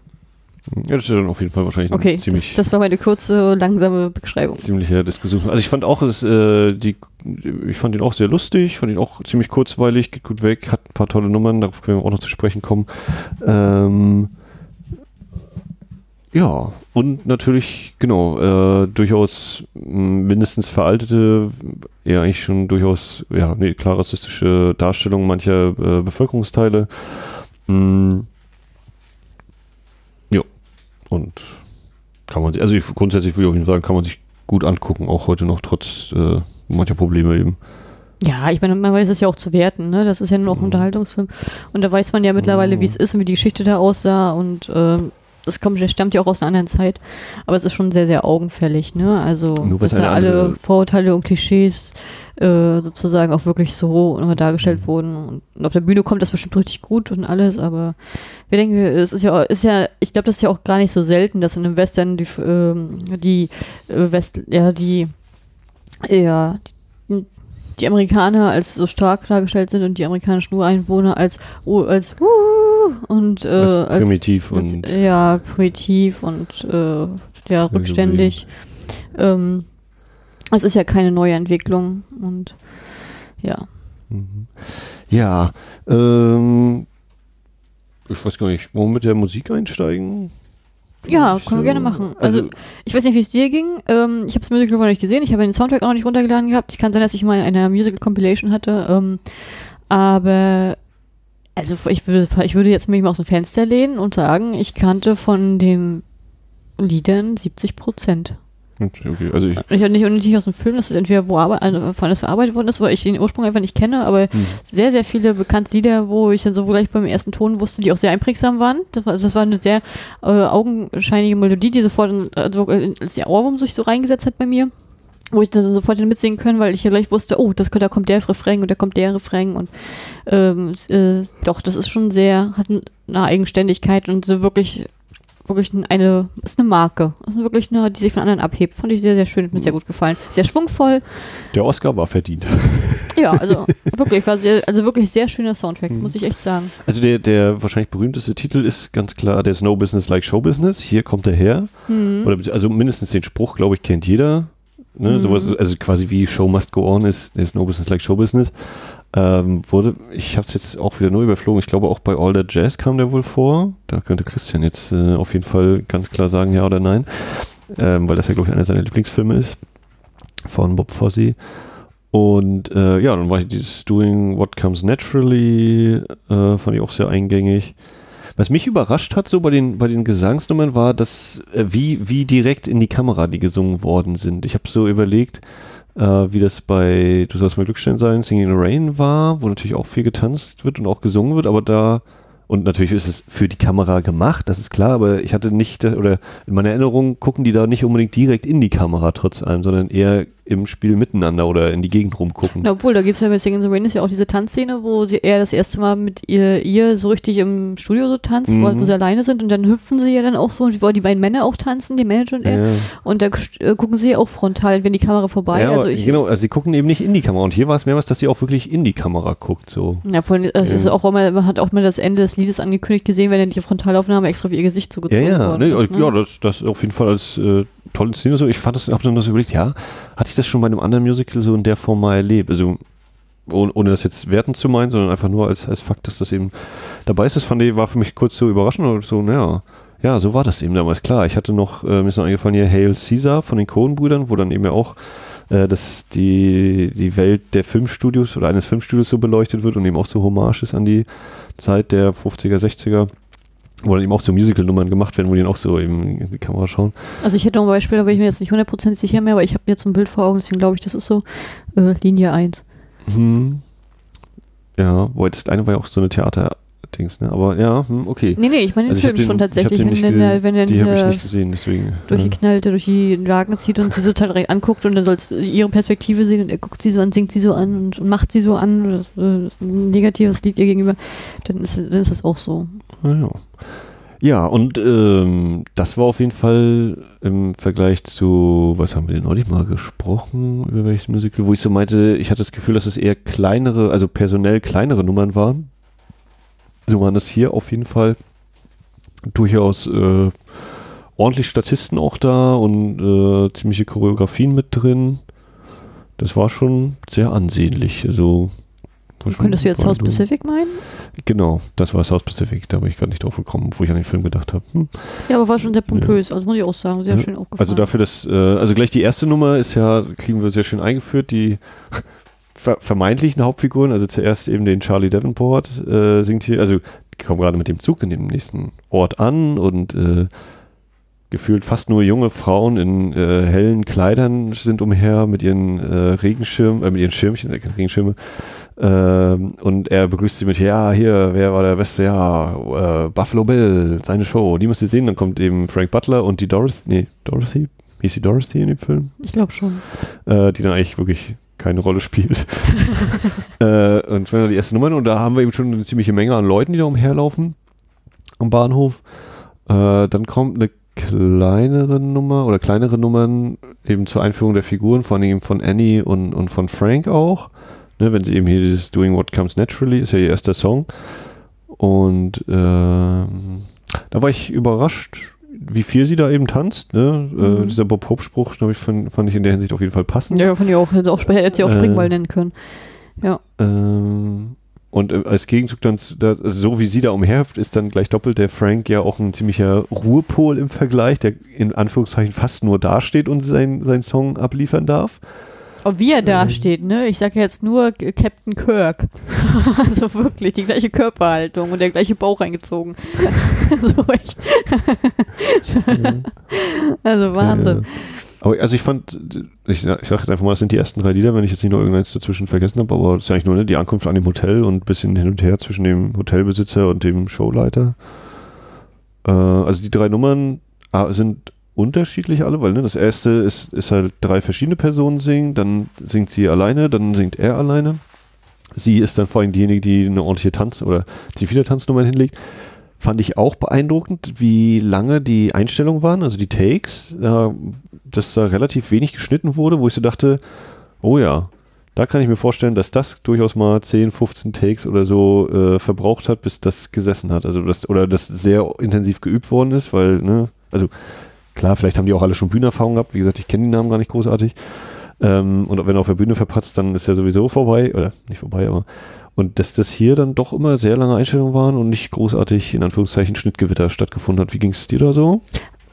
Ja, das ist ja dann auf jeden Fall wahrscheinlich Okay, ziemlich, das, das war meine kurze, langsame Beschreibung. ziemliche Diskussion. Also ich fand auch, es, äh, die, ich fand ihn auch sehr lustig, fand ihn auch ziemlich kurzweilig, geht gut weg, hat ein paar tolle Nummern, darauf können wir auch noch zu sprechen kommen. Ähm, ja, und natürlich, genau, äh, durchaus mh, mindestens veraltete, ja eigentlich schon durchaus, ja, nee, klar rassistische Darstellung mancher äh, Bevölkerungsteile. Mm, ja, und kann man sich, also ich, grundsätzlich würde ich auf jeden Fall sagen, kann man sich gut angucken, auch heute noch, trotz äh, mancher Probleme eben. Ja, ich meine, man weiß es ja auch zu werten, ne? Das ist ja nur noch ein Mhm. Unterhaltungsfilm. Und da weiß man ja mittlerweile, Mhm. wie es ist und wie die Geschichte da aussah und ähm, das kommt, das stammt ja auch aus einer anderen Zeit. Aber es ist schon sehr, sehr augenfällig, ne? Also, dass da alle Vorurteile und Klischees äh, sozusagen auch wirklich so nochmal dargestellt wurden. Und auf der Bühne kommt das bestimmt richtig gut und alles, aber wir denken, es ist ja, ist ja, ich glaube, das ist ja auch gar nicht so selten, dass in einem Western die, ähm, die äh, West, ja, die, ja, die, die Amerikaner als so stark dargestellt sind und die amerikanischen Ureinwohner als, oh, als, uh, und, äh, Als als primitiv als, und ja, primitiv und, äh, ja, rückständig. Ähm, es ist ja keine neue Entwicklung und, ja. Mhm. Ja, ähm, ich weiß gar nicht, wollen wir mit der Musik einsteigen? Ja, Ich, können wir gerne machen. Also, ich weiß nicht, wie es dir ging. Ähm, ich habe das Musical noch nicht gesehen. Ich habe den Soundtrack auch noch nicht runtergeladen gehabt. Ich kann sein, dass ich mal eine Musical Compilation hatte. Ähm, aber also ich würde, ich würde jetzt mich mal aus dem Fenster lehnen und sagen, ich kannte von den Liedern 70 Prozent. Okay, also ich, Ich habe nicht, nicht aus dem Film, dass es entweder wo Arbeit, also von das verarbeitet worden ist, weil ich den Ursprung einfach nicht kenne, aber hm. sehr, sehr viele bekannte Lieder, wo ich dann so gleich beim ersten Ton wusste, die auch sehr einprägsam waren. Das war, also das war eine sehr äh, augenscheinige Melodie, die sofort, in, also, als der Ohrwurm sich so reingesetzt hat bei mir. Wo ich dann sofort mitsingen können, weil ich ja gleich wusste, oh, das, da kommt der Refrain und da kommt der Refrain und ähm, äh, doch, das ist schon sehr, hat eine Eigenständigkeit und so wirklich, wirklich eine, ist eine Marke. Ist wirklich eine, die sich von anderen abhebt. Fand ich sehr, sehr schön, hat mir sehr gut gefallen. Sehr schwungvoll. der Oscar war verdient. Ja, also (laughs) wirklich, war sehr, also wirklich sehr schöner Soundtrack, muss ich echt sagen. Also der, der wahrscheinlich berühmteste Titel ist ganz klar, der No Business Like Show Business. Hier kommt er her. Mhm. Oder, also mindestens den Spruch, glaube ich, kennt jeder. Ne? Mhm. Sowas, also quasi wie Show must go on ist, ist No Business Like Show Business. Ähm, wurde, ich habe es jetzt auch wieder nur überflogen. Ich glaube auch bei All That Jazz kam der wohl vor. Da könnte Christian jetzt äh, auf jeden Fall ganz klar sagen, ja oder nein. Ähm, weil das ja, glaube ich, einer seiner Lieblingsfilme ist. Von Bob Fosse. Und äh, ja, dann war ich dieses Doing What Comes Naturally, äh, fand ich auch sehr eingängig. Was mich überrascht hat, so bei den, bei den Gesangsnummern, war, dass äh, wie, wie direkt in die Kamera die gesungen worden sind. Ich habe so überlegt, äh, wie das bei Du sollst mal Glückstein sein, Singing in the Rain war, wo natürlich auch viel getanzt wird und auch gesungen wird, aber da, und natürlich ist es für die Kamera gemacht, das ist klar, aber ich hatte nicht, oder in meiner Erinnerung gucken die da nicht unbedingt direkt in die Kamera trotz allem, sondern eher im Spiel miteinander oder in die Gegend rumgucken. Na, obwohl, da gibt es ja bei Singing in the Rain ist ja auch diese Tanzszene, wo sie er das erste Mal mit ihr, ihr so richtig im Studio so tanzt, wo, Mhm. wo sie alleine sind und dann hüpfen sie ja dann auch so, und wo die beiden Männer auch tanzen, die Manager und er. Ja. Und da äh, gucken sie ja auch frontal, wenn die Kamera vorbei. Ja, also ich, genau, also sie gucken eben nicht in die Kamera. Und hier war es mehrmals, dass sie auch wirklich in die Kamera guckt. So. Ja, vor allem, es ist Ja. auch immer, man hat auch mal das Ende des Liedes angekündigt gesehen, wenn dann die Frontalaufnahme extra auf ihr Gesicht Ja, zugezogen ja, worden ne, ist. Ne? ja, das, das auf jeden Fall als äh, tolle Szene so. Ich fand das, hab dann das überlegt, ja, hatte ich das schon bei einem anderen Musical so in der Form mal erlebt? Also ohne, ohne das jetzt wertend zu meinen, sondern einfach nur als, als Fakt, dass das eben dabei ist. Das fand ich, war für mich kurz so überraschend und so, naja, ja, so war das eben damals. Klar, ich hatte noch, äh, mir ist noch eingefallen hier Hail Caesar von den Coen-Brüdern, wo dann eben ja auch äh, dass die, die Welt der Filmstudios oder eines Filmstudios so beleuchtet wird und eben auch so Hommage ist an die Zeit der 50er, 60er wo dann eben auch so Musical-Nummern gemacht werden, wo die dann auch so eben in die Kamera schauen. Also ich hätte noch ein Beispiel, da bin ich mir jetzt nicht hundertprozentig sicher mehr, aber ich habe jetzt ein Bild vor Augen, deswegen glaube ich, das ist so äh, Linie 1. Hm. Ja, wo jetzt eine war ja auch so eine Theater- Dings, ne? Aber ja, hm, okay. Nee, nee, ich meine den Also Film hab schon den- tatsächlich, wenn, den nicht der, wenn er Die ich diese nicht gesehen, deswegen. ja. durchgeknallte durch die Wagen zieht und sie so total direkt anguckt und dann soll es ihre Perspektive sehen und er guckt sie so an, singt sie so an und, macht sie so an, das, äh, ein negatives Lied ihr gegenüber, dann ist, dann ist das auch so. Ah, ja. Ja, und ähm, das war auf jeden Fall im Vergleich zu, was haben wir denn neulich mal gesprochen, über welches Musical, wo ich so meinte, ich hatte das Gefühl, dass es eher kleinere, also personell kleinere Nummern waren. So waren es hier auf jeden Fall durchaus äh, ordentlich Statisten auch da und äh, ziemliche Choreografien mit drin. Das war schon sehr ansehnlich. Also, Könntest du jetzt South. Pacific meinen? Genau, das war South Pacific, da bin ich gar nicht drauf gekommen, wo ich an den Film gedacht habe. Hm. Ja, aber war schon sehr pompös, also muss ich auch sagen, sehr Ja. schön aufgefallen. Also dafür, dass, äh, also gleich die erste Nummer ist ja, kriegen wir sehr schön eingeführt, die vermeintlichen Hauptfiguren, also zuerst eben den Charlie Davenport, äh, singt hier, also die kommen gerade mit dem Zug in dem nächsten Ort an und äh, gefühlt fast nur junge Frauen in äh, hellen Kleidern sind umher mit ihren äh, Regenschirmen, äh, mit ihren Schirmchen, äh, Regenschirme. Ähm, und er begrüßt sie mit, ja, hier, wer war der Beste? Ja, äh, Buffalo Bill, seine Show, die müsst ihr sehen. Dann kommt eben Frank Butler und die Dorothy, nee, Dorothy, hieß sie Dorothy in dem Film? ich glaube schon. äh, die dann eigentlich wirklich keine Rolle spielt. (laughs) (laughs) äh, und wenn die erste Nummer und da haben wir eben schon eine ziemliche Menge an Leuten, die da umherlaufen am Bahnhof. Äh, dann kommt eine kleinere Nummer oder kleinere Nummern eben zur Einführung der Figuren, vor allem von Annie und, und von Frank auch. Ne, wenn sie eben hier dieses Doing What Comes Naturally ist ja ihr erster Song. Und ähm, da war ich überrascht, wie viel sie da eben tanzt. Ne? Äh, Mhm. dieser Bob Hope-Spruch, glaube ich, fand, fand ich in der Hinsicht auf jeden Fall passend. Ja, fand ich auch, hätte, auch, hätte sie auch Äh, Springball nennen können. Ja. Ähm, und äh, als Gegenzug dann, also so wie sie da umherhüpft, ist dann gleich doppelt der Frank ja auch ein ziemlicher Ruhepol im Vergleich, der in Anführungszeichen fast nur dasteht und sein, seinen Song abliefern darf. Und wie er da Ähm. steht, ne? Ich sage jetzt nur Captain Kirk. (laughs) also wirklich, die gleiche Körperhaltung und der gleiche Bauch reingezogen. (laughs) so echt. also Wahnsinn. Aber also ich fand, ich, ich sage jetzt einfach mal, das sind die ersten drei Lieder, wenn ich jetzt nicht noch irgendeins dazwischen vergessen habe, aber das ist ja eigentlich nur ne, die Ankunft an dem Hotel und ein bisschen hin und her zwischen dem Hotelbesitzer und dem Showleiter. Äh, also die drei Nummern ah, sind unterschiedlich alle, weil ne, das erste ist, ist halt drei verschiedene Personen singen, dann singt sie alleine, dann singt er alleine. Sie ist dann vor allem diejenige, die eine ordentliche Tanz- oder ziemlich viele Tanznummern hinlegt. Fand ich auch beeindruckend, wie lange die Einstellungen waren, also die Takes, ja, dass da relativ wenig geschnitten wurde, wo ich so dachte, oh ja, da kann ich mir vorstellen, dass das durchaus mal 10, 15 Takes oder so äh, verbraucht hat, bis das gesessen hat. Also das, oder das sehr intensiv geübt worden ist, weil, ne, also klar, vielleicht haben die auch alle schon Bühnenerfahrung gehabt. Wie gesagt, ich kenne die Namen gar nicht großartig. Ähm, und wenn er auf der Bühne verpatzt, dann ist er sowieso vorbei. Oder nicht vorbei, aber. Und dass das hier dann doch immer sehr lange Einstellungen waren und nicht großartig, in Anführungszeichen, Schnittgewitter stattgefunden hat. Wie ging es dir da so?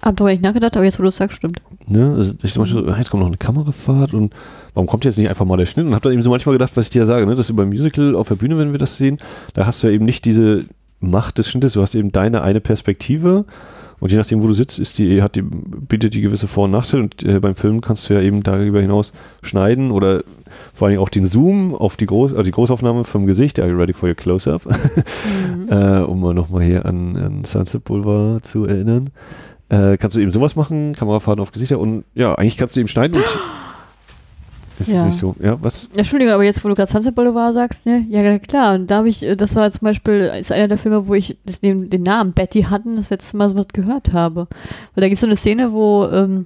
Hab darüber nicht nachgedacht, aber jetzt, wo du es sagst, stimmt. Ne? Also ich dachte so, ah, jetzt kommt noch eine Kamerafahrt und warum kommt jetzt nicht einfach mal der Schnitt? Und habe dann eben so manchmal gedacht, was ich dir sage, ne? dass beim Musical auf der Bühne, wenn wir das sehen, da hast du ja eben nicht diese Macht des Schnittes, du hast eben deine eine Perspektive und je nachdem, wo du sitzt, ist die, hat die, bietet die gewisse Vor- und Nachteile und äh, beim Film kannst du ja eben darüber hinaus schneiden oder vor allem auch den Zoom auf die, Groß also die Großaufnahme vom Gesicht, are you ready for your Close-Up? Mhm. (laughs) äh, um mal nochmal hier an, an Sunset Boulevard zu erinnern. Äh, kannst du eben sowas machen, Kamerafahrten auf Gesichter und ja, eigentlich kannst du eben schneiden und (gasps) ist Ja. es nicht so. Ja, was? Entschuldigung, aber jetzt, wo du gerade Sunset Boulevard sagst, ne? Ja, klar. Und da habe ich, äh, das war zum Beispiel, ist einer der Filme, wo ich das, den, den Namen Betty hatten, das letzte Mal so was gehört habe. Weil da gibt es so eine Szene, wo, ähm,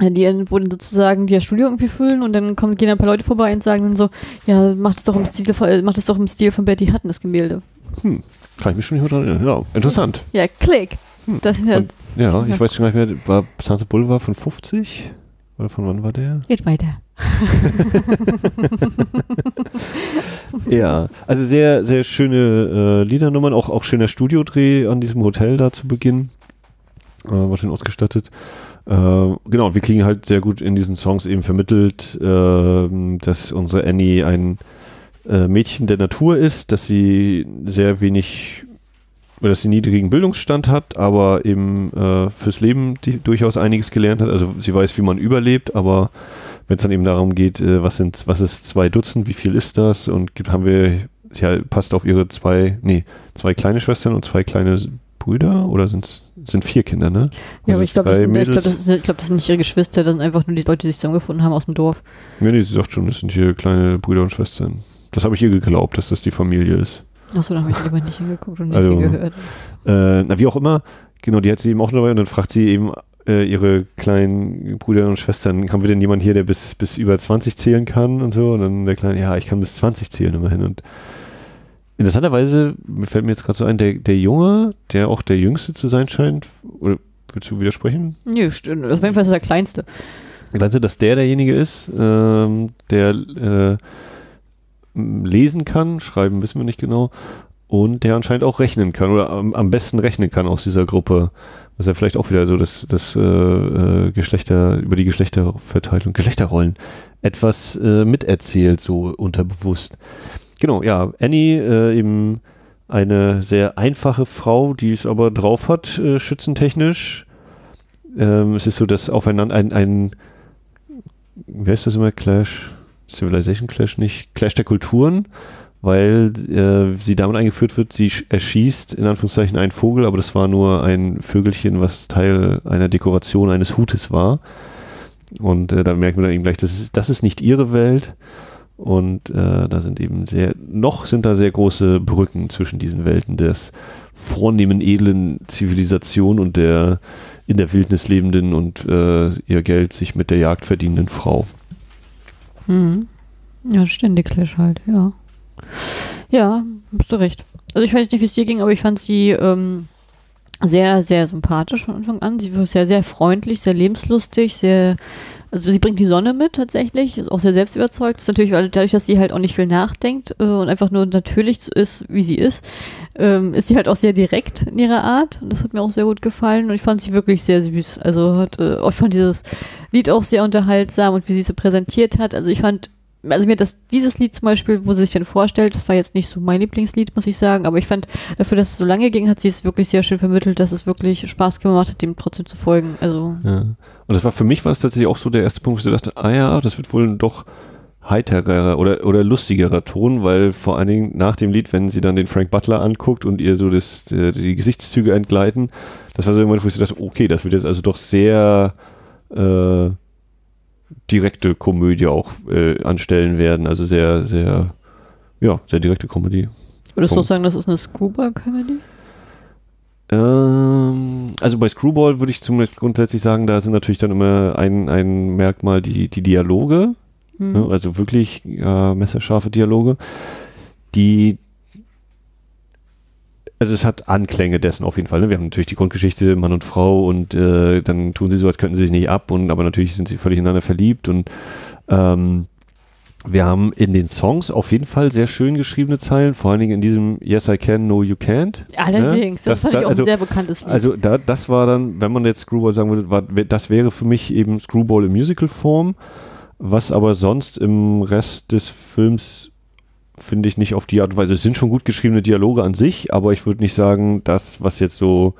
die, wo dann sozusagen die das Studio irgendwie füllen und dann kommen, gehen ein paar Leute vorbei und sagen dann so, ja, mach das doch im Stil von, äh, mach das doch im Stil von Betty Hutton, das Gemälde. Hm, kann ich mich schon nicht mehr dran erinnern. Ja, interessant. Ja, klick. Hm. Das ja, Und- Ja. ich weiß schon gar nicht mehr, war Sunset Boulevard von 50? Oder von wann war der? geht weiter. (laughs) ja, also sehr, sehr schöne äh, Liedernummern, auch, auch schöner Studiodreh an diesem Hotel da zu Beginn. Äh, war schön ausgestattet. Äh, genau, wir kriegen halt sehr gut in diesen Songs eben vermittelt, äh, dass unsere Annie ein äh, Mädchen der Natur ist, dass sie sehr wenig dass sie niedrigen Bildungsstand hat, aber eben äh, fürs Leben die, durchaus einiges gelernt hat. Also sie weiß, wie man überlebt, aber wenn es dann eben darum geht, äh, was sind, was ist zwei Dutzend, wie viel ist das und gibt, haben wir, sie passt auf ihre zwei, nee, zwei kleine Schwestern und zwei kleine Brüder oder sind's, sind vier Kinder, ne? Ja, aber ich glaube, das, glaub, das, glaub, das sind nicht ihre Geschwister, das sind einfach nur die Leute, die sich zusammengefunden haben aus dem Dorf. Ja, nee, sie sagt schon, das sind hier kleine Brüder und Schwestern. Das habe ich ihr geglaubt, dass das die Familie ist. Achso, da habe ich lieber nicht hingeguckt und nicht also, gehört. Äh, na, wie auch immer, genau, die hat sie eben auch dabei und dann fragt sie eben äh, ihre kleinen Brüder und Schwestern, haben wir denn jemanden hier, der bis, bis über 20 zählen kann und so? Und dann der Kleine, ja, ich kann bis 20 zählen immerhin. Und interessanterweise fällt mir jetzt gerade so ein, der, der Junge, der auch der Jüngste zu sein scheint, oder willst du widersprechen? Nö, stimmt. Auf jeden Fall ist der Kleinste. Meinst du, dass der derjenige ist, ähm, der äh, lesen kann, schreiben wissen wir nicht genau, und der anscheinend auch rechnen kann oder am, am besten rechnen kann aus dieser Gruppe. Was ja vielleicht auch wieder so das, das äh, äh, Geschlechter, über die Geschlechterverteilung, Geschlechterrollen etwas äh, miterzählt, so unterbewusst. Genau, ja, Annie äh, eben eine sehr einfache Frau, die es aber drauf hat, äh, schützentechnisch. Ähm, es ist so, dass aufeinander ein, ein, wie heißt das immer, Clash? Civilization Clash nicht, Clash der Kulturen, weil äh, sie damit eingeführt wird, sie erschießt in Anführungszeichen einen Vogel, aber das war nur ein Vögelchen, was Teil einer Dekoration eines Hutes war. Und äh, da merkt man dann eben gleich, das ist, das ist nicht ihre Welt. Und äh, da sind eben sehr, noch sind da sehr große Brücken zwischen diesen Welten des vornehmen, edlen Zivilisation und der in der Wildnis lebenden und äh, ihr Geld sich mit der Jagd verdienenden Frau. Mhm. Ja, ständig Clash halt, ja. Ja, hast du recht. Also ich weiß nicht, wie es dir ging, aber ich fand sie ähm, sehr, sehr sympathisch von Anfang an. Sie war sehr, sehr freundlich, sehr lebenslustig, sehr, also sie bringt die Sonne mit tatsächlich, ist auch sehr selbstüberzeugt. Ist natürlich dadurch, dass sie halt auch nicht viel nachdenkt äh, und einfach nur natürlich so ist, wie sie ist, ähm, ist sie halt auch sehr direkt in ihrer Art. Und das hat mir auch sehr gut gefallen und ich fand sie wirklich sehr süß. Also hat, äh, ich fand dieses Lied auch sehr unterhaltsam und wie sie es so präsentiert hat. Also ich fand also mir das, dieses Lied zum Beispiel, wo sie sich denn vorstellt, das war jetzt nicht so mein Lieblingslied, muss ich sagen, aber ich fand, dafür, dass es so lange ging, hat sie es wirklich sehr schön vermittelt, dass es wirklich Spaß gemacht hat, dem trotzdem zu folgen. Also. Ja. Und das war für mich war es tatsächlich auch so der erste Punkt, wo ich dachte, ah ja, das wird wohl doch heiterer oder, oder lustigerer Ton, weil vor allen Dingen nach dem Lied, wenn sie dann den Frank Butler anguckt und ihr so das, die, die Gesichtszüge entgleiten, das war so irgendwann, wo ich dachte, okay, das wird jetzt also doch sehr äh, direkte Komödie auch äh, anstellen werden. Also sehr, sehr, ja, sehr direkte Komödie. Würdest du auch sagen, das ist eine Screwball-Comedy? Ähm, also bei Screwball würde ich zumindest grundsätzlich sagen, da sind natürlich dann immer ein, ein Merkmal die, die Dialoge. Hm. Ne, also wirklich äh, messerscharfe Dialoge. Die also es hat Anklänge dessen auf jeden Fall. Ne? Wir haben natürlich die Grundgeschichte Mann und Frau und äh, dann tun sie so, als könnten sie sich nicht ab und aber natürlich sind sie völlig ineinander verliebt und ähm, wir haben in den Songs auf jeden Fall sehr schön geschriebene Zeilen, vor allen Dingen in diesem Yes I Can, No You Can't. Allerdings, ne? das, das fand da, ich auch also, ein sehr bekanntes Lied. Also da, das war dann, wenn man jetzt Screwball sagen würde, war, das wäre für mich eben Screwball in Musical-Form, was aber sonst im Rest des Films finde ich nicht auf die Art und Weise. Es sind schon gut geschriebene Dialoge an sich, aber ich würde nicht sagen, das, was jetzt so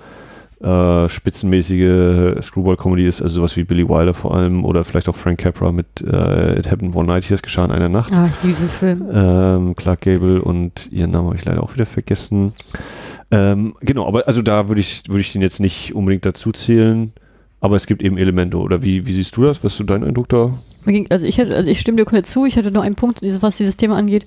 äh, spitzenmäßige Screwball-Comedy ist, also sowas wie Billy Wilder vor allem oder vielleicht auch Frank Capra mit äh, It Happened One Night, hier es geschah in einer Nacht. Ah, ich liebe diesen Film. Ähm, Clark Gable und ihren Namen habe ich leider auch wieder vergessen. Ähm, genau, aber also da würde ich, würde ich den jetzt nicht unbedingt dazu zählen, aber es gibt eben Elemente. Oder wie, wie siehst du das? Was ist so dein Eindruck da? Also ich, hatte, also ich stimme dir komplett zu. Ich hatte nur einen Punkt, was dieses Thema angeht.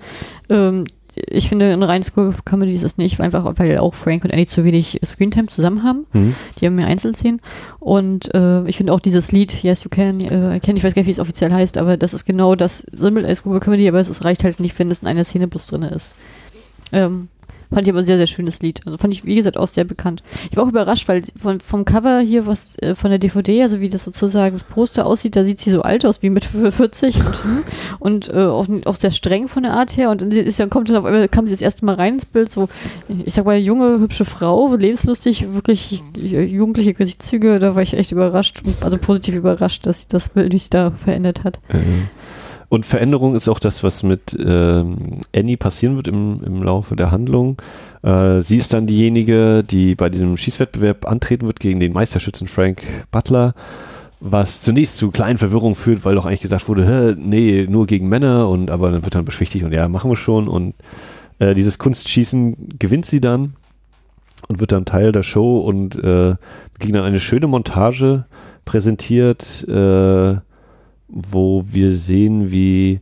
Ähm, ich finde, ein reines Comedy ist es nicht, einfach weil auch Frank und Annie zu wenig Screentime zusammen haben. Mhm. Die haben mehr Einzelszenen. Und äh, ich finde auch dieses Lied, Yes You Can, äh, ich weiß gar nicht, wie es offiziell heißt, aber das ist genau das Symbol als Comedy, aber es reicht halt nicht, wenn es in einer Szene bloß drin ist. Ähm, Fand ich aber ein sehr, sehr schönes Lied. Also fand ich, wie gesagt, auch sehr bekannt. Ich war auch überrascht, weil von, vom Cover hier, was äh, von der DVD, also wie das sozusagen das Poster aussieht, da sieht sie so alt aus, wie mit 40 (laughs) und, und äh, auch, auch sehr streng von der Art her. Und dann, ist, dann kommt dann auf einmal, kam sie das erste Mal rein ins Bild, so, ich sag mal, junge, hübsche Frau, lebenslustig, wirklich jugendliche Gesichtszüge, da war ich echt überrascht, also positiv überrascht, dass sich das Bild sich da verändert hat. Mhm. Und Veränderung ist auch das, was mit ähm, Annie passieren wird im, im Laufe der Handlung. Äh, sie ist dann diejenige, die bei diesem Schießwettbewerb antreten wird gegen den Meisterschützen Frank Butler, was zunächst zu kleinen Verwirrungen führt, weil doch eigentlich gesagt wurde, nee, nur gegen Männer und aber dann wird dann beschwichtigt und ja, machen wir schon und äh, dieses Kunstschießen gewinnt sie dann und wird dann Teil der Show und äh, kriegen dann eine schöne Montage präsentiert, äh, wo wir sehen, wie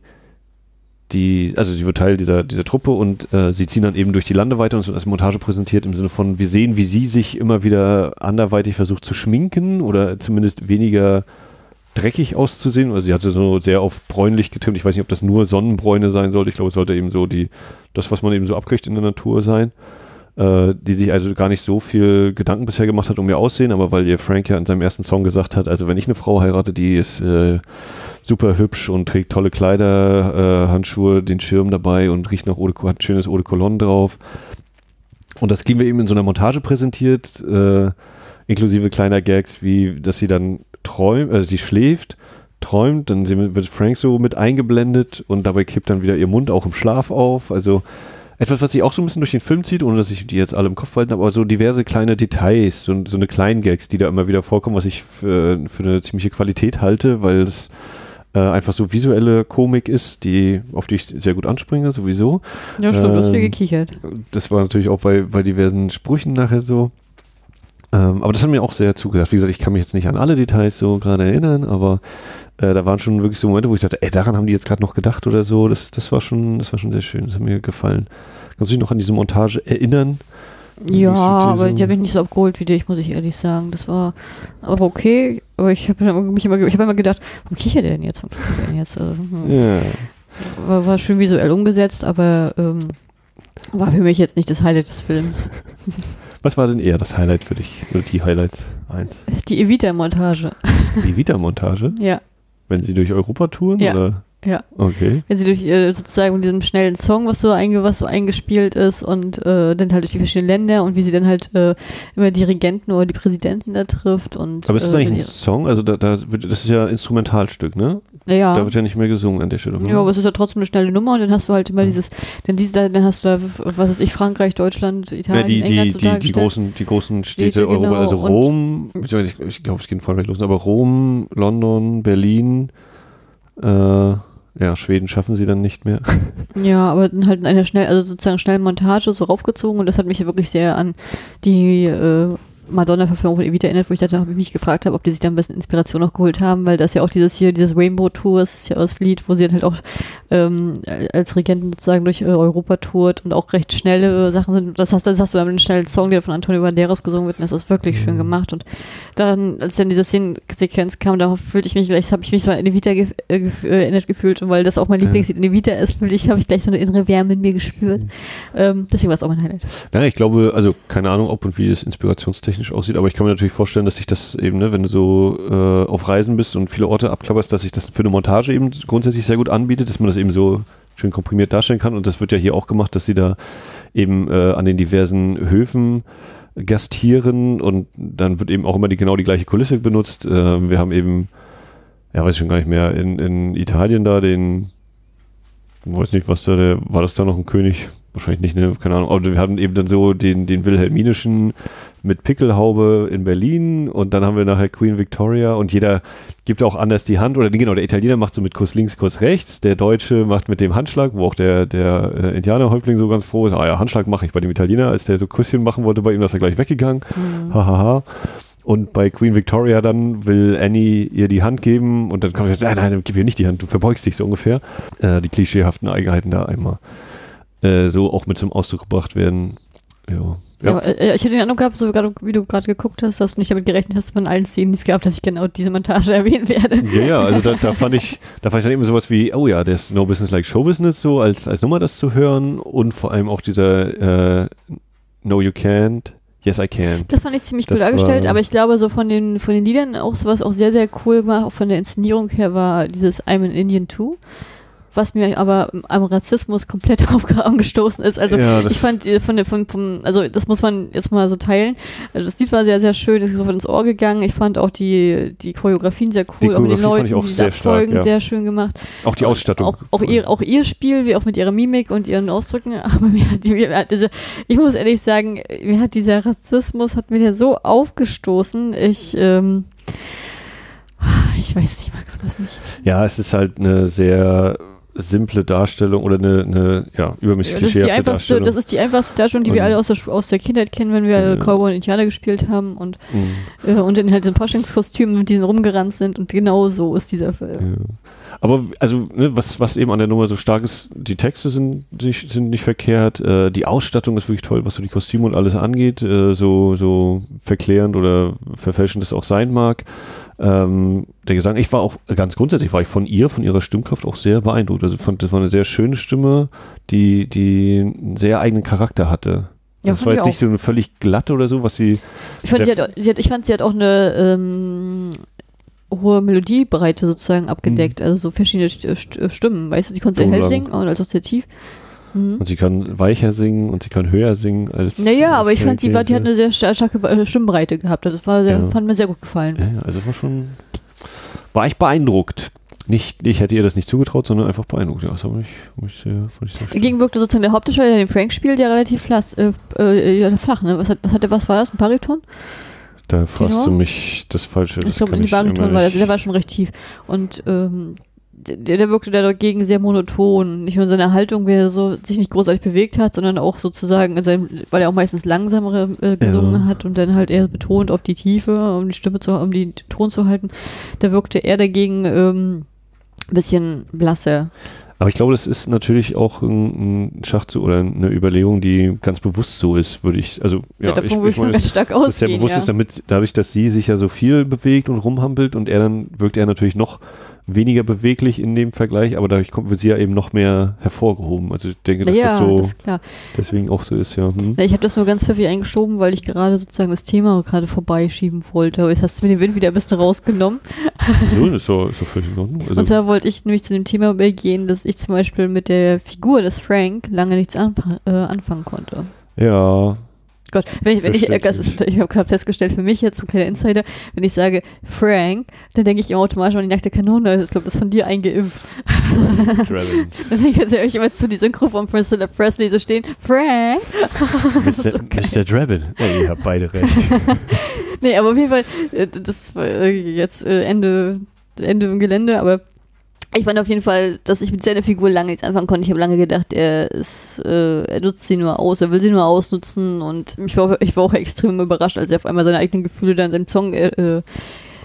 die, also sie wird Teil dieser, dieser Truppe und äh, sie ziehen dann eben durch die Lande weiter und es wird als Montage präsentiert im Sinne von, wir sehen, wie sie sich immer wieder anderweitig versucht zu schminken oder zumindest weniger dreckig auszusehen. Also sie hatte so sehr auf bräunlich getrimmt. Ich weiß nicht, ob das nur Sonnenbräune sein sollte. Ich glaube, es sollte eben so die, das, was man eben so abkriegt in der Natur sein. Äh, die sich also gar nicht so viel Gedanken bisher gemacht hat um ihr Aussehen, aber weil ihr Frank ja in seinem ersten Song gesagt hat, also wenn ich eine Frau heirate, die ist äh, super hübsch und trägt tolle Kleider, äh, Handschuhe, den Schirm dabei und riecht nach Eau de, hat ein schönes Eau de Cologne drauf. Und das kriegen wir eben in so einer Montage präsentiert, äh, inklusive kleiner Gags, wie dass sie dann träumt, also sie schläft, träumt, dann wird Frank so mit eingeblendet und dabei kippt dann wieder ihr Mund auch im Schlaf auf. Also etwas, was sich auch so ein bisschen durch den Film zieht, ohne dass ich die jetzt alle im Kopf behalten habe, aber so diverse kleine Details, so, so eine Gags, die da immer wieder vorkommen, was ich für, für eine ziemliche Qualität halte, weil es äh, einfach so visuelle Komik ist, die, auf die ich sehr gut anspringe, sowieso. Ja, stimmt, ähm, du hast viel gekichert. Das war natürlich auch bei, bei diversen Sprüchen nachher so. Ähm, aber das hat mir auch sehr zugesagt. Wie gesagt, ich kann mich jetzt nicht an alle Details so gerade erinnern, aber äh, da waren schon wirklich so Momente, wo ich dachte, ey, daran haben die jetzt gerade noch gedacht oder so. Das, das war schon, das war schon sehr schön. Das hat mir gefallen. Kannst du dich noch an diese Montage erinnern? Ja, aber die habe ich nicht so abgeholt wie dich, muss ich ehrlich sagen. Das war aber okay, aber ich habe mich immer, ich hab immer gedacht, warum kichert der denn jetzt? Warum kichert der denn jetzt? Also, hm. ja. war, war, schön visuell umgesetzt, aber ähm, war für mich jetzt nicht das Highlight des Films. (laughs) Was war denn eher das Highlight für dich? Oder die Highlights 1? Die Evita-Montage. Die Evita-Montage? (laughs) ja. Wenn sie durch Europa touren? Ja. Oder? Ja. Okay. Wenn sie durch äh, sozusagen mit diesem schnellen Song, was so, einge was so eingespielt ist und äh, dann halt durch die verschiedenen Länder und wie sie dann halt äh, immer die Regenten oder die Präsidenten da trifft und. Aber ist das äh, eigentlich ein Song? Also da, da wird, das ist ja Instrumentalstück, ne? Ja. Da wird ja nicht mehr gesungen an der Stelle. Ja, aber es ist ja trotzdem eine schnelle Nummer und dann hast du halt immer mhm. dieses, dann dieses, dann hast du da, was weiß ich, Frankreich, Deutschland, Italien, ja, die, England die, die, die großen, die großen Städte, Städte Europa, genau. also Rom, ich, ich glaube, es geht in Frankreich los, aber Rom, London, Berlin, äh, ja, Schweden schaffen sie dann nicht mehr. (laughs) Ja, aber dann halt in einer schnell, also sozusagen schnellen Montage so raufgezogen und das hat mich ja wirklich sehr an die äh, Madonna-Verfilmung von Evita erinnert, wo ich dann mich gefragt habe, ob die sich da ein bisschen Inspiration noch geholt haben, weil das ja auch dieses hier, dieses Rainbow Tours, ja das Lied, wo sie dann halt auch ähm, als Regentin sozusagen durch äh, Europa tourt und auch recht schnelle Sachen sind. Das hast, das hast du dann einen schnellen Song, der von Antonio Banderas gesungen wird und das ist wirklich mhm. schön gemacht. Und dann, als dann diese Szenensequenz kam, da fühlte ich mich, vielleicht habe ich mich so an Evita ge äh, äh, erinnert gefühlt und weil das auch mein Lieblingslied in Evita ist, fühlte ich, habe ich gleich so eine innere Wärme in mir gespürt. Mhm. Ähm, deswegen war es auch mein Highlight. Ja, ich glaube, also keine Ahnung, ob und wie das inspirationstechnisch technisch aussieht, aber ich kann mir natürlich vorstellen, dass sich das eben, ne, wenn du so äh, auf Reisen bist und viele Orte abklapperst, dass sich das für eine Montage eben grundsätzlich sehr gut anbietet, dass man das eben so schön komprimiert darstellen kann. Und das wird ja hier auch gemacht, dass sie da eben äh, an den diversen Höfen gastieren und dann wird eben auch immer die genau die gleiche Kulisse benutzt. Äh, wir haben eben, ja, weiß ich schon gar nicht mehr, in, in Italien da den, weiß nicht, was da der, war das da noch ein König? Wahrscheinlich nicht, ne? keine Ahnung. Aber wir haben eben dann so den, den Wilhelminischen mit Pickelhaube in Berlin und dann haben wir nachher Queen Victoria und jeder gibt auch anders die Hand oder genau, der Italiener macht so mit Kuss links, Kuss rechts, der Deutsche macht mit dem Handschlag, wo auch der, der äh, Indianerhäuptling so ganz froh ist, ah ja, Handschlag mache ich bei dem Italiener, als der so Kusschen machen wollte bei ihm, ist er gleich weggegangen, hahaha. Mhm. Ha, ha. Und bei Queen Victoria dann will Annie ihr die Hand geben und dann kommt sie, nein, nein, gib ihr nicht die Hand, du verbeugst dich so ungefähr. Äh, die klischeehaften Eigenheiten da einmal äh, so auch mit zum Ausdruck gebracht werden. Ja. Ja, äh, ich hatte den Eindruck gehabt, so grad, wie du gerade geguckt hast, dass du nicht damit gerechnet hast, von allen Szenen, die es gab, dass ich genau diese Montage (laughs) erwähnen werde. Ja, ja, also da, da fand ich, da fand ich dann eben sowas wie, oh ja, das No Business Like Show Business so als, als Nummer das zu hören und vor allem auch dieser äh, No You Can't, Yes I Can. Das fand ich ziemlich Das cool dargestellt, aber ich glaube, so von den, von den Liedern auch sowas auch sehr, sehr cool war, auch von der Inszenierung her war dieses I'm an Indian too, was mir aber am Rassismus komplett (laughs) aufge- angestoßen ist. Also Ja, ich fand äh, von der, von, vom, also das muss man jetzt mal so teilen. Also das Lied war sehr, sehr schön, ist sofort ins Ohr gegangen. Ich fand auch die, die Choreografien sehr cool, Die auch mit den Leuten, sehr stark, Abfolgen ja. sehr schön gemacht. Auch die Ausstattung. Auch, auch, ihr, auch ihr Spiel, wie auch mit ihrer Mimik und ihren Ausdrücken. (laughs) Aber mir hat die, mir hat diese, ich muss ehrlich sagen, mir hat dieser Rassismus, hat mir so aufgestoßen. Ich, ähm, ich weiß nicht, Max, was nicht. Ja, es ist halt eine sehr simple Darstellung oder eine, eine ja, übermäßig Das ist, die klischeehafte einfachste, Darstellung. das ist die einfachste Darstellung, die wir Und- alle aus der, aus der Kindheit kennen, wenn wir Ja. Cowboy und Indianer gespielt haben und, Mhm. äh, und in halt diesen Poschingskostümen mit diesen rumgerannt sind. Und genau so ist dieser Film. Ja. Aber also, ne, was, was eben an der Nummer so stark ist, die Texte sind nicht, sind nicht verkehrt, äh, die Ausstattung ist wirklich toll, was so die Kostüme und alles angeht, äh, so, so verklärend oder verfälschend es auch sein mag. Ähm, der Gesang, ich war auch ganz grundsätzlich war ich von ihr, von ihrer Stimmkraft auch sehr beeindruckt. Also ich fand, das war eine sehr schöne Stimme, die, die einen sehr eigenen Charakter hatte. Ja, das war jetzt nicht auch. so eine völlig glatte oder so, was sie. Ich fand, sie hat, sie hat, ich fand, sie hat auch eine ähm, hohe Melodiebreite sozusagen abgedeckt, also so verschiedene St St Stimmen, weißt du, die konnte sehr Mhm. Hell singen und als auch sehr tief. Mhm. Und sie kann weicher singen und sie kann höher singen als. Naja, als aber ich fand, sie war, die hat eine sehr sta- starke äh, Stimmbreite gehabt. Das war sehr, Ja. fand mir sehr gut gefallen. Ja, ja, also war schon. War ich beeindruckt. Nicht, ich hätte ihr das nicht zugetraut, sondern einfach beeindruckt. Ja, das fand ich, fand ich sehr, fand ich sehr. Dagegen wirkte sozusagen der Hauptdarsteller, der den Frank spielt, der relativ flas, äh, äh, ja, flach, ne? Was, hat, was, hat der, was war das? Ein Bariton? Da fragst Tenor? du mich das Falsche. Ich das glaube, kann in die Bariton war der, nicht- der war schon recht tief. Und ähm, der, der wirkte da dagegen sehr monoton. Nicht nur in seiner Haltung, wie er so sich nicht großartig bewegt hat, sondern auch sozusagen in seinem, weil er auch meistens langsamere äh, gesungen Ja. hat und dann halt eher betont auf die Tiefe, um die Stimme zu, um die Ton zu halten. Da wirkte er dagegen ähm, ein bisschen blasser. Aber ich glaube, das ist natürlich auch ein, ein Schachzug oder eine Überlegung, die ganz bewusst so ist, würde ich. Also, ja, davon ich, würde ich mal ganz stark dass es sehr ausgehen. bewusst ja. ist, damit dadurch, dass sie sich ja so viel bewegt und rumhampelt und er dann wirkt er natürlich noch weniger beweglich in dem Vergleich, aber dadurch kommt, wird sie ja eben noch mehr hervorgehoben. Also ich denke, dass ja, das so das deswegen auch so ist, ja. Hm. Ja, ich habe das nur ganz pfiffig eingeschoben, weil ich gerade sozusagen das Thema gerade vorbeischieben wollte. Aber jetzt hast du mir den Wind wieder ein bisschen rausgenommen. So, (laughs) das ist so, ist so völlig in Ordnung. Und Also, zwar wollte ich nämlich zu dem Thema übergehen, dass ich zum Beispiel mit der Figur des Frank lange nichts anf äh, anfangen konnte. ja, Gott, wenn ich, wenn ich, das ist, ich habe gerade festgestellt, für mich jetzt, so ein kleiner Insider, wenn ich sage Frank, dann denke ich immer automatisch an die nackte Kanone. Ich glaube, das ist von dir eingeimpft. (laughs) Dann denke ich ich immer zu die Synchro von Priscilla Presley so stehen, Frank. Mr. Mr. Drabbin. Ja, ihr habt beide recht. (laughs) Nee, aber auf jeden Fall, äh, das war äh, jetzt äh, Ende, Ende im Gelände, aber ich fand auf jeden Fall, dass ich mit seiner Figur lange nichts anfangen konnte. Ich habe lange gedacht, er ist, äh, er nutzt sie nur aus, er will sie nur ausnutzen und ich war, ich war auch extrem überrascht, als er auf einmal seine eigenen Gefühle dann in seinem Song äh, äh,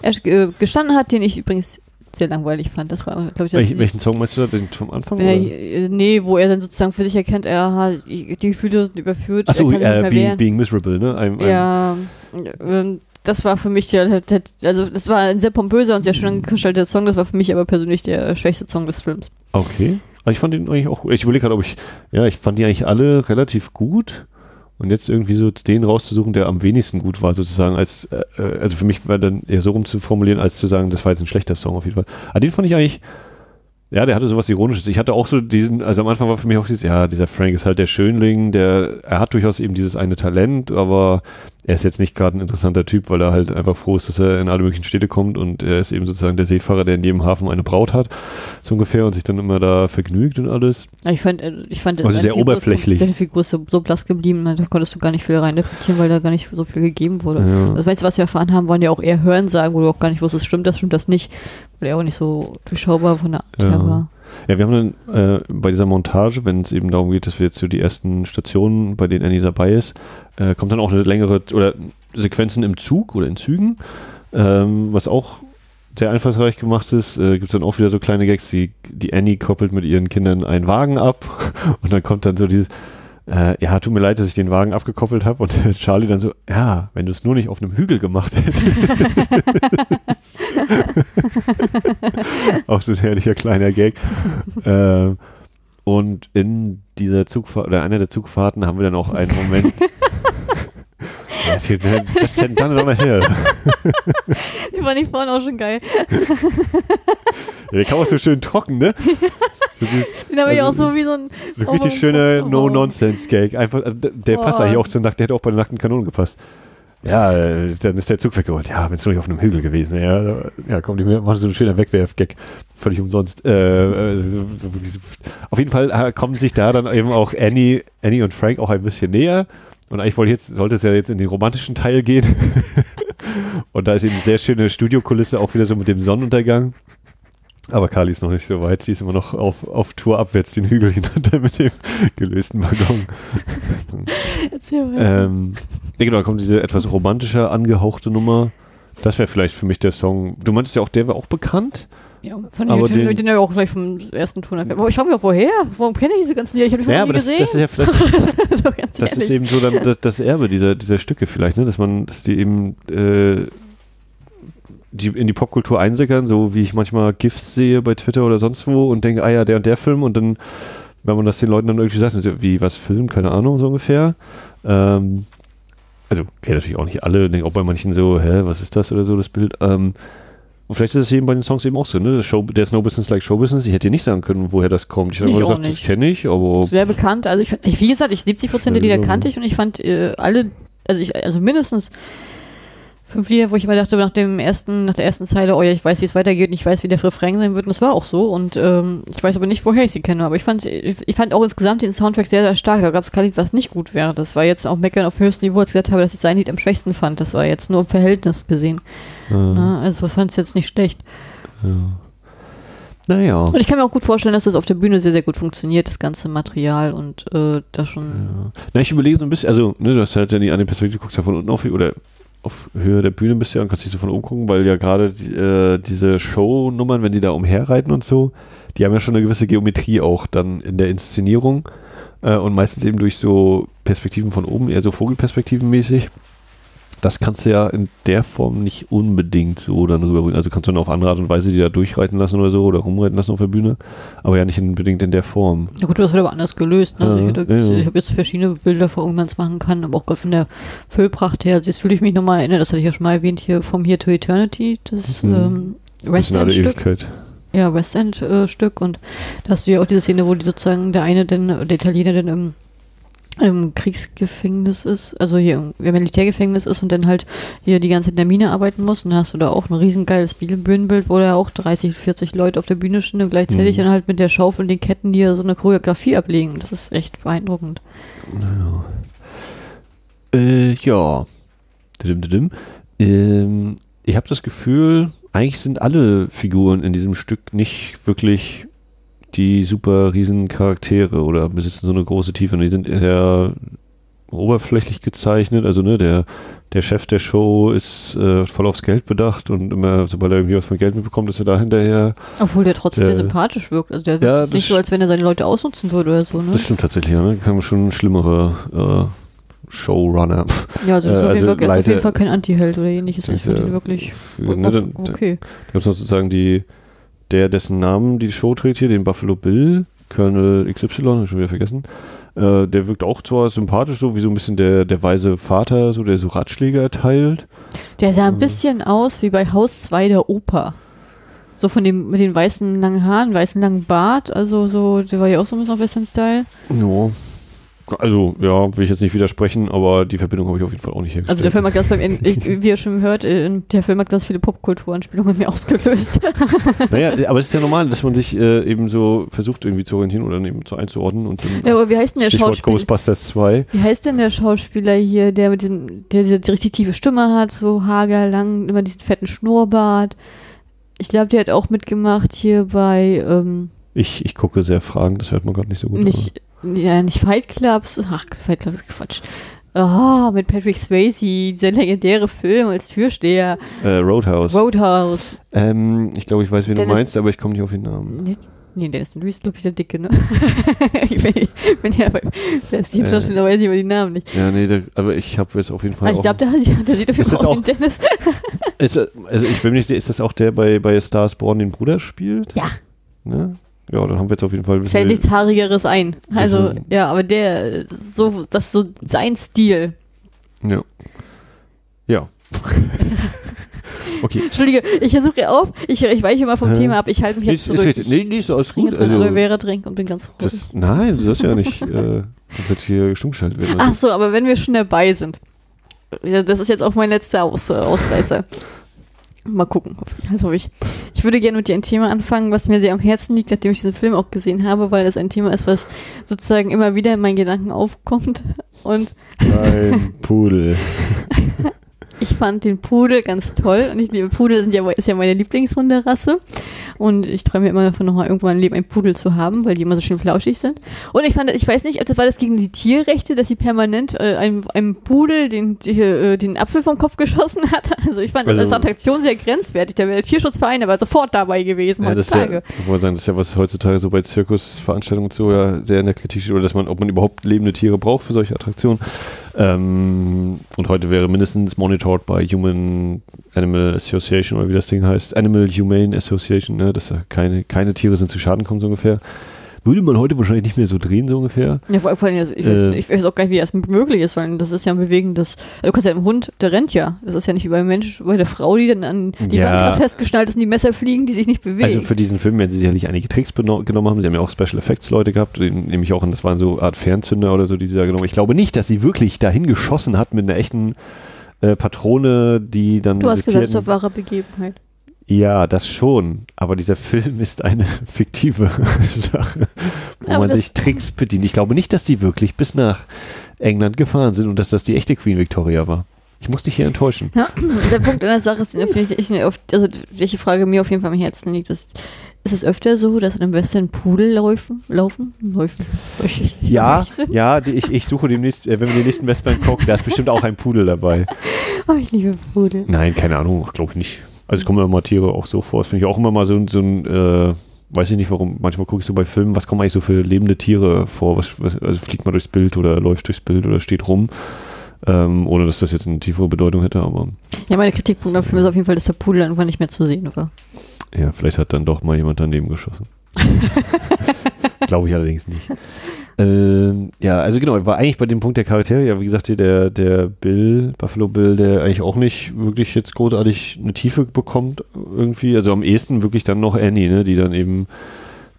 äh, gestanden hat, den ich übrigens sehr langweilig fand. Das war, glaube ich, das Welchen, welchen Song meinst du da? Den vom Anfang? oder? er, äh, nee, wo er dann sozusagen für sich erkennt, er hat, die Gefühle sind überführt, Achso, nicht äh, being, being Miserable, ne? I'm, I'm, Ja, ähm, das war für mich der, der, also das war ein sehr pompöser und sehr schön angestellter Song, das war für mich aber persönlich der schwächste Song des Films. Okay. Aber ich fand den eigentlich auch. Ich überlege gerade, ob ich, ja, ich fand die eigentlich alle relativ gut. Und jetzt irgendwie so den rauszusuchen, der am wenigsten gut war, sozusagen, als, äh, äh, also für mich war dann eher so rumzuformulieren, als zu sagen, das war jetzt ein schlechter Song auf jeden Fall. Aber den fand ich eigentlich, ja, der hatte sowas Ironisches. Ich hatte auch so diesen, also am Anfang war für mich auch dieses, ja, dieser Frank ist halt der Schönling, der, er hat durchaus eben dieses eine Talent, aber er ist jetzt nicht gerade ein interessanter Typ, weil er halt einfach froh ist, dass er in alle möglichen Städte kommt und er ist eben sozusagen der Seefahrer, der in jedem Hafen eine Braut hat, so ungefähr, und sich dann immer da vergnügt und alles. Ich fand, äh, ich fand Also sehr Figur oberflächlich. Seine Figur so, so blass geblieben, da konntest du gar nicht viel reininterpretieren, weil da gar nicht so viel gegeben wurde. Ja. Das meiste, was wir erfahren haben, waren ja auch eher Hörensagen, wo du auch gar nicht wusstest, stimmt das, stimmt das nicht, weil er auch nicht so durchschaubar von der Art Ja. war. Ja, wir haben dann äh, bei dieser Montage, wenn es eben darum geht, dass wir jetzt so die ersten Stationen, bei denen Annie dabei ist, äh, kommt dann auch eine längere oder Sequenzen im Zug oder in Zügen, ähm, was auch sehr einfallsreich gemacht ist. Äh, Gibt es dann auch wieder so kleine Gags, die, die Annie koppelt mit ihren Kindern einen Wagen ab (laughs) und dann kommt dann so dieses äh, ja, tut mir leid, dass ich den Wagen abgekoppelt habe. Und (laughs) Charlie dann so, ja, wenn du es nur nicht auf einem Hügel gemacht hättest. (laughs) Auch so ein herrlicher kleiner Gag. äh, und in dieser Zugfahrt, oder einer der Zugfahrten haben wir dann auch einen Moment. (laughs) ja, viel done it on a hill. Die fand ich vorhin auch schon geil. Ja, der kam auch so schön trocken, ne? (laughs) Den habe ich auch so wie so ein. so richtig oh. No-Nonsense-Gag. Einfach, also der passt eigentlich auch zur Nacht, der hätte auch bei der nackten Kanone gepasst. Ja, äh, dann ist der Zug weggeholt. Ja, wenn es nur nicht auf einem Hügel gewesen wäre. Ja, ja komm, die machen so ein schöner Wegwerf-Gag. Völlig umsonst. Äh, äh, auf jeden Fall äh, kommen sich da dann eben auch Annie, Annie und Frank auch ein bisschen näher. Und eigentlich wollte, jetzt, sollte es ja jetzt in den romantischen Teil gehen. (laughs) und da ist eben eine sehr schöne Studiokulisse, auch wieder so mit dem Sonnenuntergang. Aber Carly ist noch nicht so weit. Sie ist immer noch auf, auf Tour abwärts den Hügel hinunter mit dem gelösten Waggon. Erzähl mal. ähm, ja, genau, da kommt diese etwas romantischer angehauchte Nummer. Das wäre vielleicht für mich der Song. Du meintest ja auch, der wäre auch bekannt. ja, von aber den, den, den- ich auch gleich vom ersten Ton erkannt. Aber ich frage mich auch, woher? Warum kenne ich diese ganzen Lieder? Ich habe die Ja, noch nie das, gesehen. das ist ja vielleicht, (laughs) so ganz das ehrlich. ist eben so dann das, das Erbe dieser, dieser Stücke vielleicht, ne? dass man, dass die eben äh, die in die Popkultur einsickern, so wie ich manchmal GIFs sehe bei Twitter oder sonst wo und denke, ah ja, der und der Film und dann, wenn man das den Leuten dann irgendwie sagt, so, wie was Film, keine Ahnung, so ungefähr. Ähm, also, kenne natürlich auch nicht alle, denke auch bei manchen so, hä, was ist das oder so, das Bild. Ähm, und vielleicht ist es eben bei den Songs eben auch so, ne? Show, there's no business like show business. Ich hätte dir nicht sagen können, woher das kommt. Ich habe gesagt, das nicht. kenne ich, aber sehr bekannt. Also ich wie gesagt, ich 70 Prozent der Ja, Lieder kannte ich und ich fand äh, alle, also ich, also mindestens fünf Lieder, wo ich immer dachte, nach dem ersten, nach der ersten Zeile, oh ja, ich weiß, wie es weitergeht und ich weiß, wie der Refrain sein wird. Und das war auch so. Und ähm, ich weiß aber nicht, woher ich sie kenne. Aber ich fand, ich, fand auch insgesamt den Soundtrack sehr, sehr stark. Da gab es kein Lied, was nicht gut wäre. Das war jetzt auch Meckern auf höchstem Niveau, als ich gesagt habe, dass ich sein Lied am schwächsten fand. Das war jetzt nur im Verhältnis gesehen. äh, Ne? Also ich fand es jetzt nicht schlecht. naja. Und ich kann mir auch gut vorstellen, dass das auf der Bühne sehr, sehr gut funktioniert, das ganze Material und äh, da schon. Ja. Na, ich überlege so ein bisschen, also, ne, du hast halt ja die eine Perspektive, du guckst ja von unten auf, oder auf Höhe der Bühne bist ja und kannst dich so von oben gucken, weil ja gerade die, äh, diese Shownummern, wenn die da umherreiten und so, die haben ja schon eine gewisse Geometrie auch dann in der Inszenierung äh, und meistens eben durch so Perspektiven von oben, eher so Vogelperspektiven mäßig. Das kannst du ja in der Form nicht unbedingt so dann rüberbringen. Also kannst du dann auf andere Art und Weise die da durchreiten lassen oder so oder rumreiten lassen auf der Bühne, aber ja nicht unbedingt in der Form. Ja gut, das wird aber anders gelöst. Ne? Also Ja, ich hätte- ja, ja. ich habe jetzt verschiedene Bilder vor irgendwann machen kann, aber auch gerade von der Füllpracht her. Also jetzt fühle ich mich nochmal erinnern, das hatte ich ja schon mal erwähnt, hier vom Here to Eternity, das Mhm. ähm, West End Stück. Ewigkeit. Ja, West End äh, Stück und da hast du ja auch diese Szene, wo die sozusagen der eine denn, der Italiener dann im, im Kriegsgefängnis ist, also hier im Militärgefängnis ist und dann halt hier die ganze Zeit in der Mine arbeiten muss und da hast du da auch ein riesengeiles Bühnenbild, wo da auch 30, 40 Leute auf der Bühne stehen und gleichzeitig Mhm. dann halt mit der Schaufel und den Ketten, ja so eine Choreografie ablegen. Das ist echt beeindruckend. Äh, ja. Didim, didim. Ähm, ich habe das Gefühl, eigentlich sind alle Figuren in diesem Stück nicht wirklich die super riesen Charaktere oder besitzen so eine große Tiefe. Die sind sehr oberflächlich gezeichnet. Also ne, der, der Chef der Show ist äh, voll aufs Geld bedacht und immer, sobald er irgendwie was von Geld mitbekommt, ist er da hinterher. Obwohl der trotzdem sehr sympathisch wirkt. Also der wirkt Ja, nicht so, als wenn er seine Leute ausnutzen würde oder so, ne? Das stimmt tatsächlich, ja, ne? Kann man schon schlimmere äh, Showrunner. Ja, also das ist Äh, auf, jeden also Fall, ist auf jeden Fall kein Anti-Held oder ähnliches. Ich fand ihn wirklich ne, dann- okay. Ich habe sozusagen die, der, dessen Namen die Show trägt hier, den Buffalo Bill, Colonel XY, schon wieder vergessen. Äh, der wirkt auch zwar sympathisch, so wie so ein bisschen der, der weise Vater, so der so Ratschläge erteilt. Der sah ein Mhm. bisschen aus wie bei Haus 2 der Oper. So von dem, mit den weißen langen Haaren, weißen langen Bart, also so, der war ja auch so ein bisschen auf Western-Style. Ja. Also, ja, will ich jetzt nicht widersprechen, aber die Verbindung habe ich auf jeden Fall auch nicht hergestellt. Also der Film hat ganz beim Ende, ich, wie ihr schon hört, äh, der Film hat ganz viele Popkulturanspielungen mir ausgelöst. (laughs) Naja, aber es ist ja normal, dass man sich äh, eben so versucht irgendwie zu orientieren oder eben so einzuordnen und dann ja, aber wie heißt denn der Stichwort Schauspieler? Ghostbusters 2. Wie heißt denn der Schauspieler hier, der mit diesem, der diese richtig tiefe Stimme hat, so hager, lang, immer diesen fetten Schnurrbart? Ich glaube, der hat auch mitgemacht hier bei, ähm, Ich, ich gucke sehr fragend, das hört man gerade nicht so gut. nicht, ja, nicht Fight Clubs, ach, Fight Club ist Quatsch. Oh, mit Patrick Swayze, dieser legendäre Film als Türsteher. äh, Roadhouse. Roadhouse. ähm, ich glaube, ich weiß, wen du meinst, aber ich komme nicht auf den Namen. Nee, Nee, Dennis DeLuise ist, glaube ich, der Dicke, ne? (laughs) ich bin, bin ja bei Westin Äh. Schauspieler, weiß ich aber die Namen nicht. Ja, nee, der, aber ich habe jetzt auf jeden Fall Also ich glaube, der, der sieht auf jeden Fall aus wie Dennis. (laughs) ist, also ich mir nicht sicher, ist das auch der bei, bei Stars Born den Bruder spielt? Ja. Ne? Ja, dann haben wir jetzt auf jeden Fall... wissen Fällt nichts Haarigeres ein. Also, ja, aber der, so, das ist so sein Stil. Ja. Ja. (laughs) okay. Entschuldige, ich versuche auf, ich, ich weiche mal vom Hä? Thema ab, ich halte mich jetzt Ist, ist zurück. richtig. Nee, nee, ist alles gut. jetzt Also, Aloe Vera Drink und bin ganz ruhig. das, nein, das ist ja nicht äh, komplett hier stumm geschaltet werden. Ach so, aber wenn wir schon dabei sind, ja, das ist jetzt auch mein letzter Aus, äh, Ausreißer. Mal gucken. Also ich, ich würde gerne mit dir ein Thema anfangen, was mir sehr am Herzen liegt, nachdem ich diesen Film auch gesehen habe, weil das ein Thema ist, was sozusagen immer wieder in meinen Gedanken aufkommt. Und Ein Pudel. (laughs) ich fand den Pudel ganz toll. Und ich liebe Pudel sind ja, ist ja meine Lieblingshunderasse. Und ich träume immer davon, nochmal irgendwann im Leben einen Pudel zu haben, weil die immer so schön flauschig sind. Und ich fand, ich weiß nicht, ob das war das gegen die Tierrechte, dass sie permanent äh, einem, einem Pudel den, die, äh, den Apfel vom Kopf geschossen hat. (laughs) Also ich fand das Also- als Attraktion sehr grenzwertig. Da wäre der Tierschutzverein aber sofort dabei gewesen Ja, das ist ja, heutzutage. sagen, das ist ja was heutzutage so bei Zirkusveranstaltungen und so ja sehr in der Kritik steht, oder dass man, ob man überhaupt lebende Tiere braucht für solche Attraktionen. Ähm, und heute wäre mindestens monitored by Human Animal Association oder wie das Ding heißt, Animal Humane Association, ne, dass da keine, keine Tiere sind zu Schaden kommen, so ungefähr. Würde man heute wahrscheinlich nicht mehr so drehen, so ungefähr. Ja, vor allem, also ich, weiß, Äh. ich weiß auch gar nicht, wie das möglich ist, weil das ist ja ein bewegendes. Also du kannst ja im Hund, der rennt ja. Das ist ja nicht wie beim Mensch, bei der Frau, die dann an die Ja. Wand festgeschnallt ist und die Messer fliegen, die sich nicht bewegen. Also für diesen Film werden sie sicherlich einige Tricks genommen haben. Sie haben ja auch Special Effects Leute gehabt, die- nämlich auch, das waren so Art Fernzünder oder so, die sie da genommen. Ich glaube nicht, dass sie wirklich dahin geschossen hat mit einer echten äh, Patrone, die dann du hast gesagt, es auf wahre Begebenheit. Ja, das schon. Aber dieser Film ist eine (laughs) fiktive Sache, wo Aber man sich Tricks bedient. Ich glaube nicht, dass die wirklich bis nach England gefahren sind und dass das die echte Queen Victoria war. Ich muss dich hier enttäuschen. Ja, (laughs) der Punkt an der Sache ist, ich, also welche Frage mir auf jeden Fall am Herzen liegt, ist, ist es öfter so, dass an dem Western Pudel laufen? Laufen? Laufen? Ja, ja, ich, ich suche demnächst, äh, wenn wir den nächsten Westbahn gucken, da ist bestimmt auch ein Pudel dabei. (laughs) Oh, ich liebe Pudel. Nein, keine Ahnung, glaube ich nicht. Also es kommen immer mal Tiere auch so vor. Das finde ich auch immer mal so, ein- so ein, äh, weiß ich nicht warum, manchmal gucke ich so bei Filmen, was kommen eigentlich so für lebende Tiere vor? Was, was, also fliegt mal durchs Bild oder läuft durchs Bild oder steht rum. Ähm, ohne dass das jetzt eine tiefere Bedeutung hätte, aber Ja, meine Kritikpunkt Film ist auf jeden Fall, dass der Pudel irgendwann nicht mehr zu sehen war. ja, vielleicht hat dann doch mal jemand daneben geschossen. (laughs) Glaube ich allerdings nicht. Ähm, ja, also genau, war eigentlich bei dem Punkt der Charaktere, ja, wie gesagt, der, der Bill, Buffalo Bill, der eigentlich auch nicht wirklich jetzt großartig eine Tiefe bekommt, irgendwie. Also am ehesten wirklich dann noch Annie, ne, die dann eben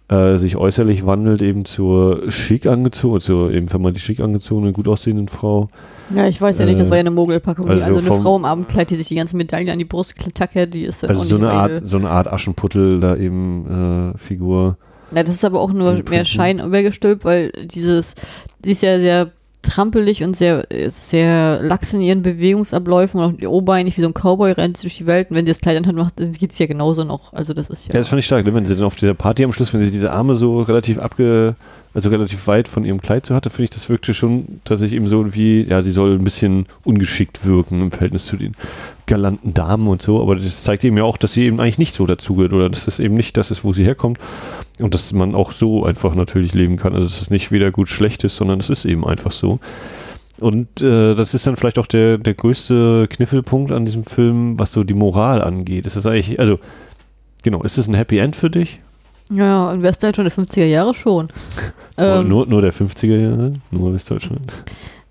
äh, sich äußerlich wandelt, eben zur schick angezogen, zur eben vermeintlich schick angezogenen, gut aussehenden Frau. Ja, ich weiß ja nicht, das Äh, war ja eine Mogelpackung. also Also, eine vom- Frau im Abendkleid, die sich die ganzen Medaillen an die Brust tacke, die ist dann Also so eine. Art, so eine Art Aschenputtel da eben äh, Figur. Ja, das ist aber auch nur mehr. Schein übergestülpt, weil dieses, sie ist ja sehr trampelig und sehr, sehr lax in ihren Bewegungsabläufen und auch die Obereinig wie so ein Cowboy rennt durch die Welt und wenn sie das Kleid anhat, macht, dann geht es ja genauso noch. Also das ist Ja, ja. das fand ich stark, ne? wenn sie dann auf dieser Party am Schluss, wenn sie diese Arme so relativ abge, also relativ weit von ihrem Kleid so hatte, finde ich, das wirkte schon tatsächlich eben so wie, ja, sie soll ein bisschen ungeschickt wirken im Verhältnis zu den galanten Damen und so, aber das zeigt eben ja auch, dass sie eben eigentlich nicht so dazugehört oder dass es eben nicht das ist, wo sie herkommt und dass man auch so einfach natürlich leben kann. Also dass es nicht weder gut schlecht ist, sondern es ist eben einfach so. Und äh, das ist dann vielleicht auch der, der größte Kniffelpunkt an diesem Film, was so die Moral angeht. Ist das eigentlich, also Genau, ist es ein Happy End für dich? Ja, in Westdeutschland der 50er Jahre schon. (laughs) Ähm, nur, nur der 50er Jahre? Nur Westdeutschland?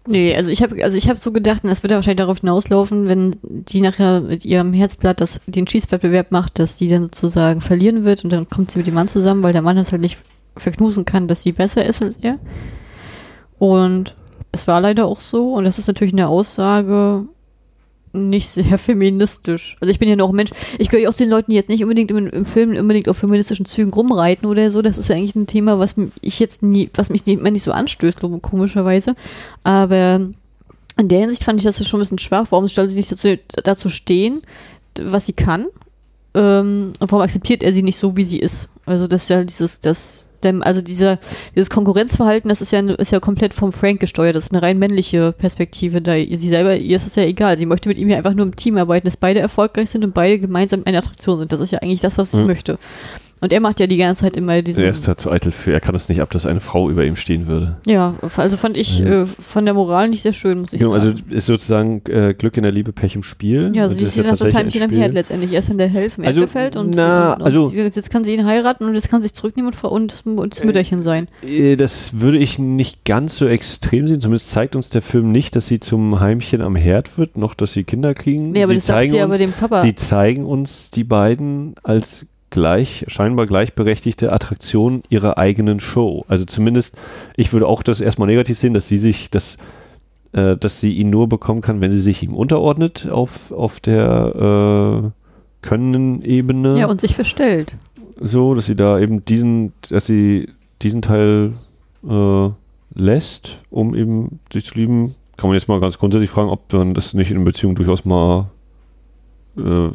Nee, also ich habe also ich habe so gedacht, das wird ja wahrscheinlich darauf hinauslaufen, wenn die nachher mit ihrem Herzblatt das, den Schießwettbewerb macht, dass sie dann sozusagen verlieren wird und dann kommt sie mit dem Mann zusammen, weil der Mann das halt nicht verknusen kann, dass sie besser ist als er. Und es war leider auch so und das ist natürlich eine Aussage nicht sehr (laughs) feministisch. Also ich bin ja noch ein Mensch, ich gehöre ja auch zu den Leuten, die jetzt nicht unbedingt im, im Film unbedingt auf feministischen Zügen rumreiten oder so. Das ist ja eigentlich ein Thema, was ich jetzt nie, was mich nicht, nicht so anstößt, komischerweise. Aber in der Hinsicht fand ich das ja schon ein bisschen schwach. Warum soll sie nicht dazu, dazu stehen, was sie kann? Ähm, und warum akzeptiert er sie nicht so, wie sie ist? Also das ist ja dieses, das, dem, also dieser, dieses Konkurrenzverhalten, das ist ja, ist ja komplett vom Frank gesteuert. Das ist eine rein männliche Perspektive. Da sie selber, ihr ist es ja egal. Sie möchte mit ihm ja einfach nur im Team arbeiten, dass beide erfolgreich sind und beide gemeinsam eine Attraktion sind. Das ist ja eigentlich das, was sie Mhm. möchte. Und er macht ja die ganze Zeit immer diesen. Er ist da zu eitel für. Er kann es nicht ab, dass eine Frau über ihm stehen würde. Ja, also fand ich Ja. äh, von der Moral nicht sehr schön, muss ich Genau, also sagen. ist sozusagen äh, Glück in der Liebe, Pech im Spiel. ja, also Und die ist ja das Heimchen am. Herd letztendlich. Er ist in der Hälfte im Also, Erdbefeld und, na, und, also- sie, jetzt kann sie ihn heiraten und jetzt kann sie sich zurücknehmen und, und, das- und das Mütterchen sein. Äh, Das würde ich nicht ganz so extrem sehen. Zumindest zeigt uns der Film nicht, dass sie zum Heimchen am Herd wird, noch dass sie Kinder kriegen. Nee, aber sie das sagt zeigen sie uns, aber dem Papa. Sie zeigen uns die beiden als gleich, scheinbar gleichberechtigte Attraktion ihrer eigenen Show. Also zumindest, ich würde auch das erstmal negativ sehen, dass sie sich, dass, äh, dass sie ihn nur bekommen kann, wenn sie sich ihm unterordnet auf, auf der äh, Können-Ebene. ja, und sich verstellt. so, dass sie da eben diesen, dass sie diesen Teil äh, lässt, um eben sich zu lieben. Kann man jetzt mal ganz grundsätzlich fragen, ob dann das nicht in Beziehung durchaus mal äh,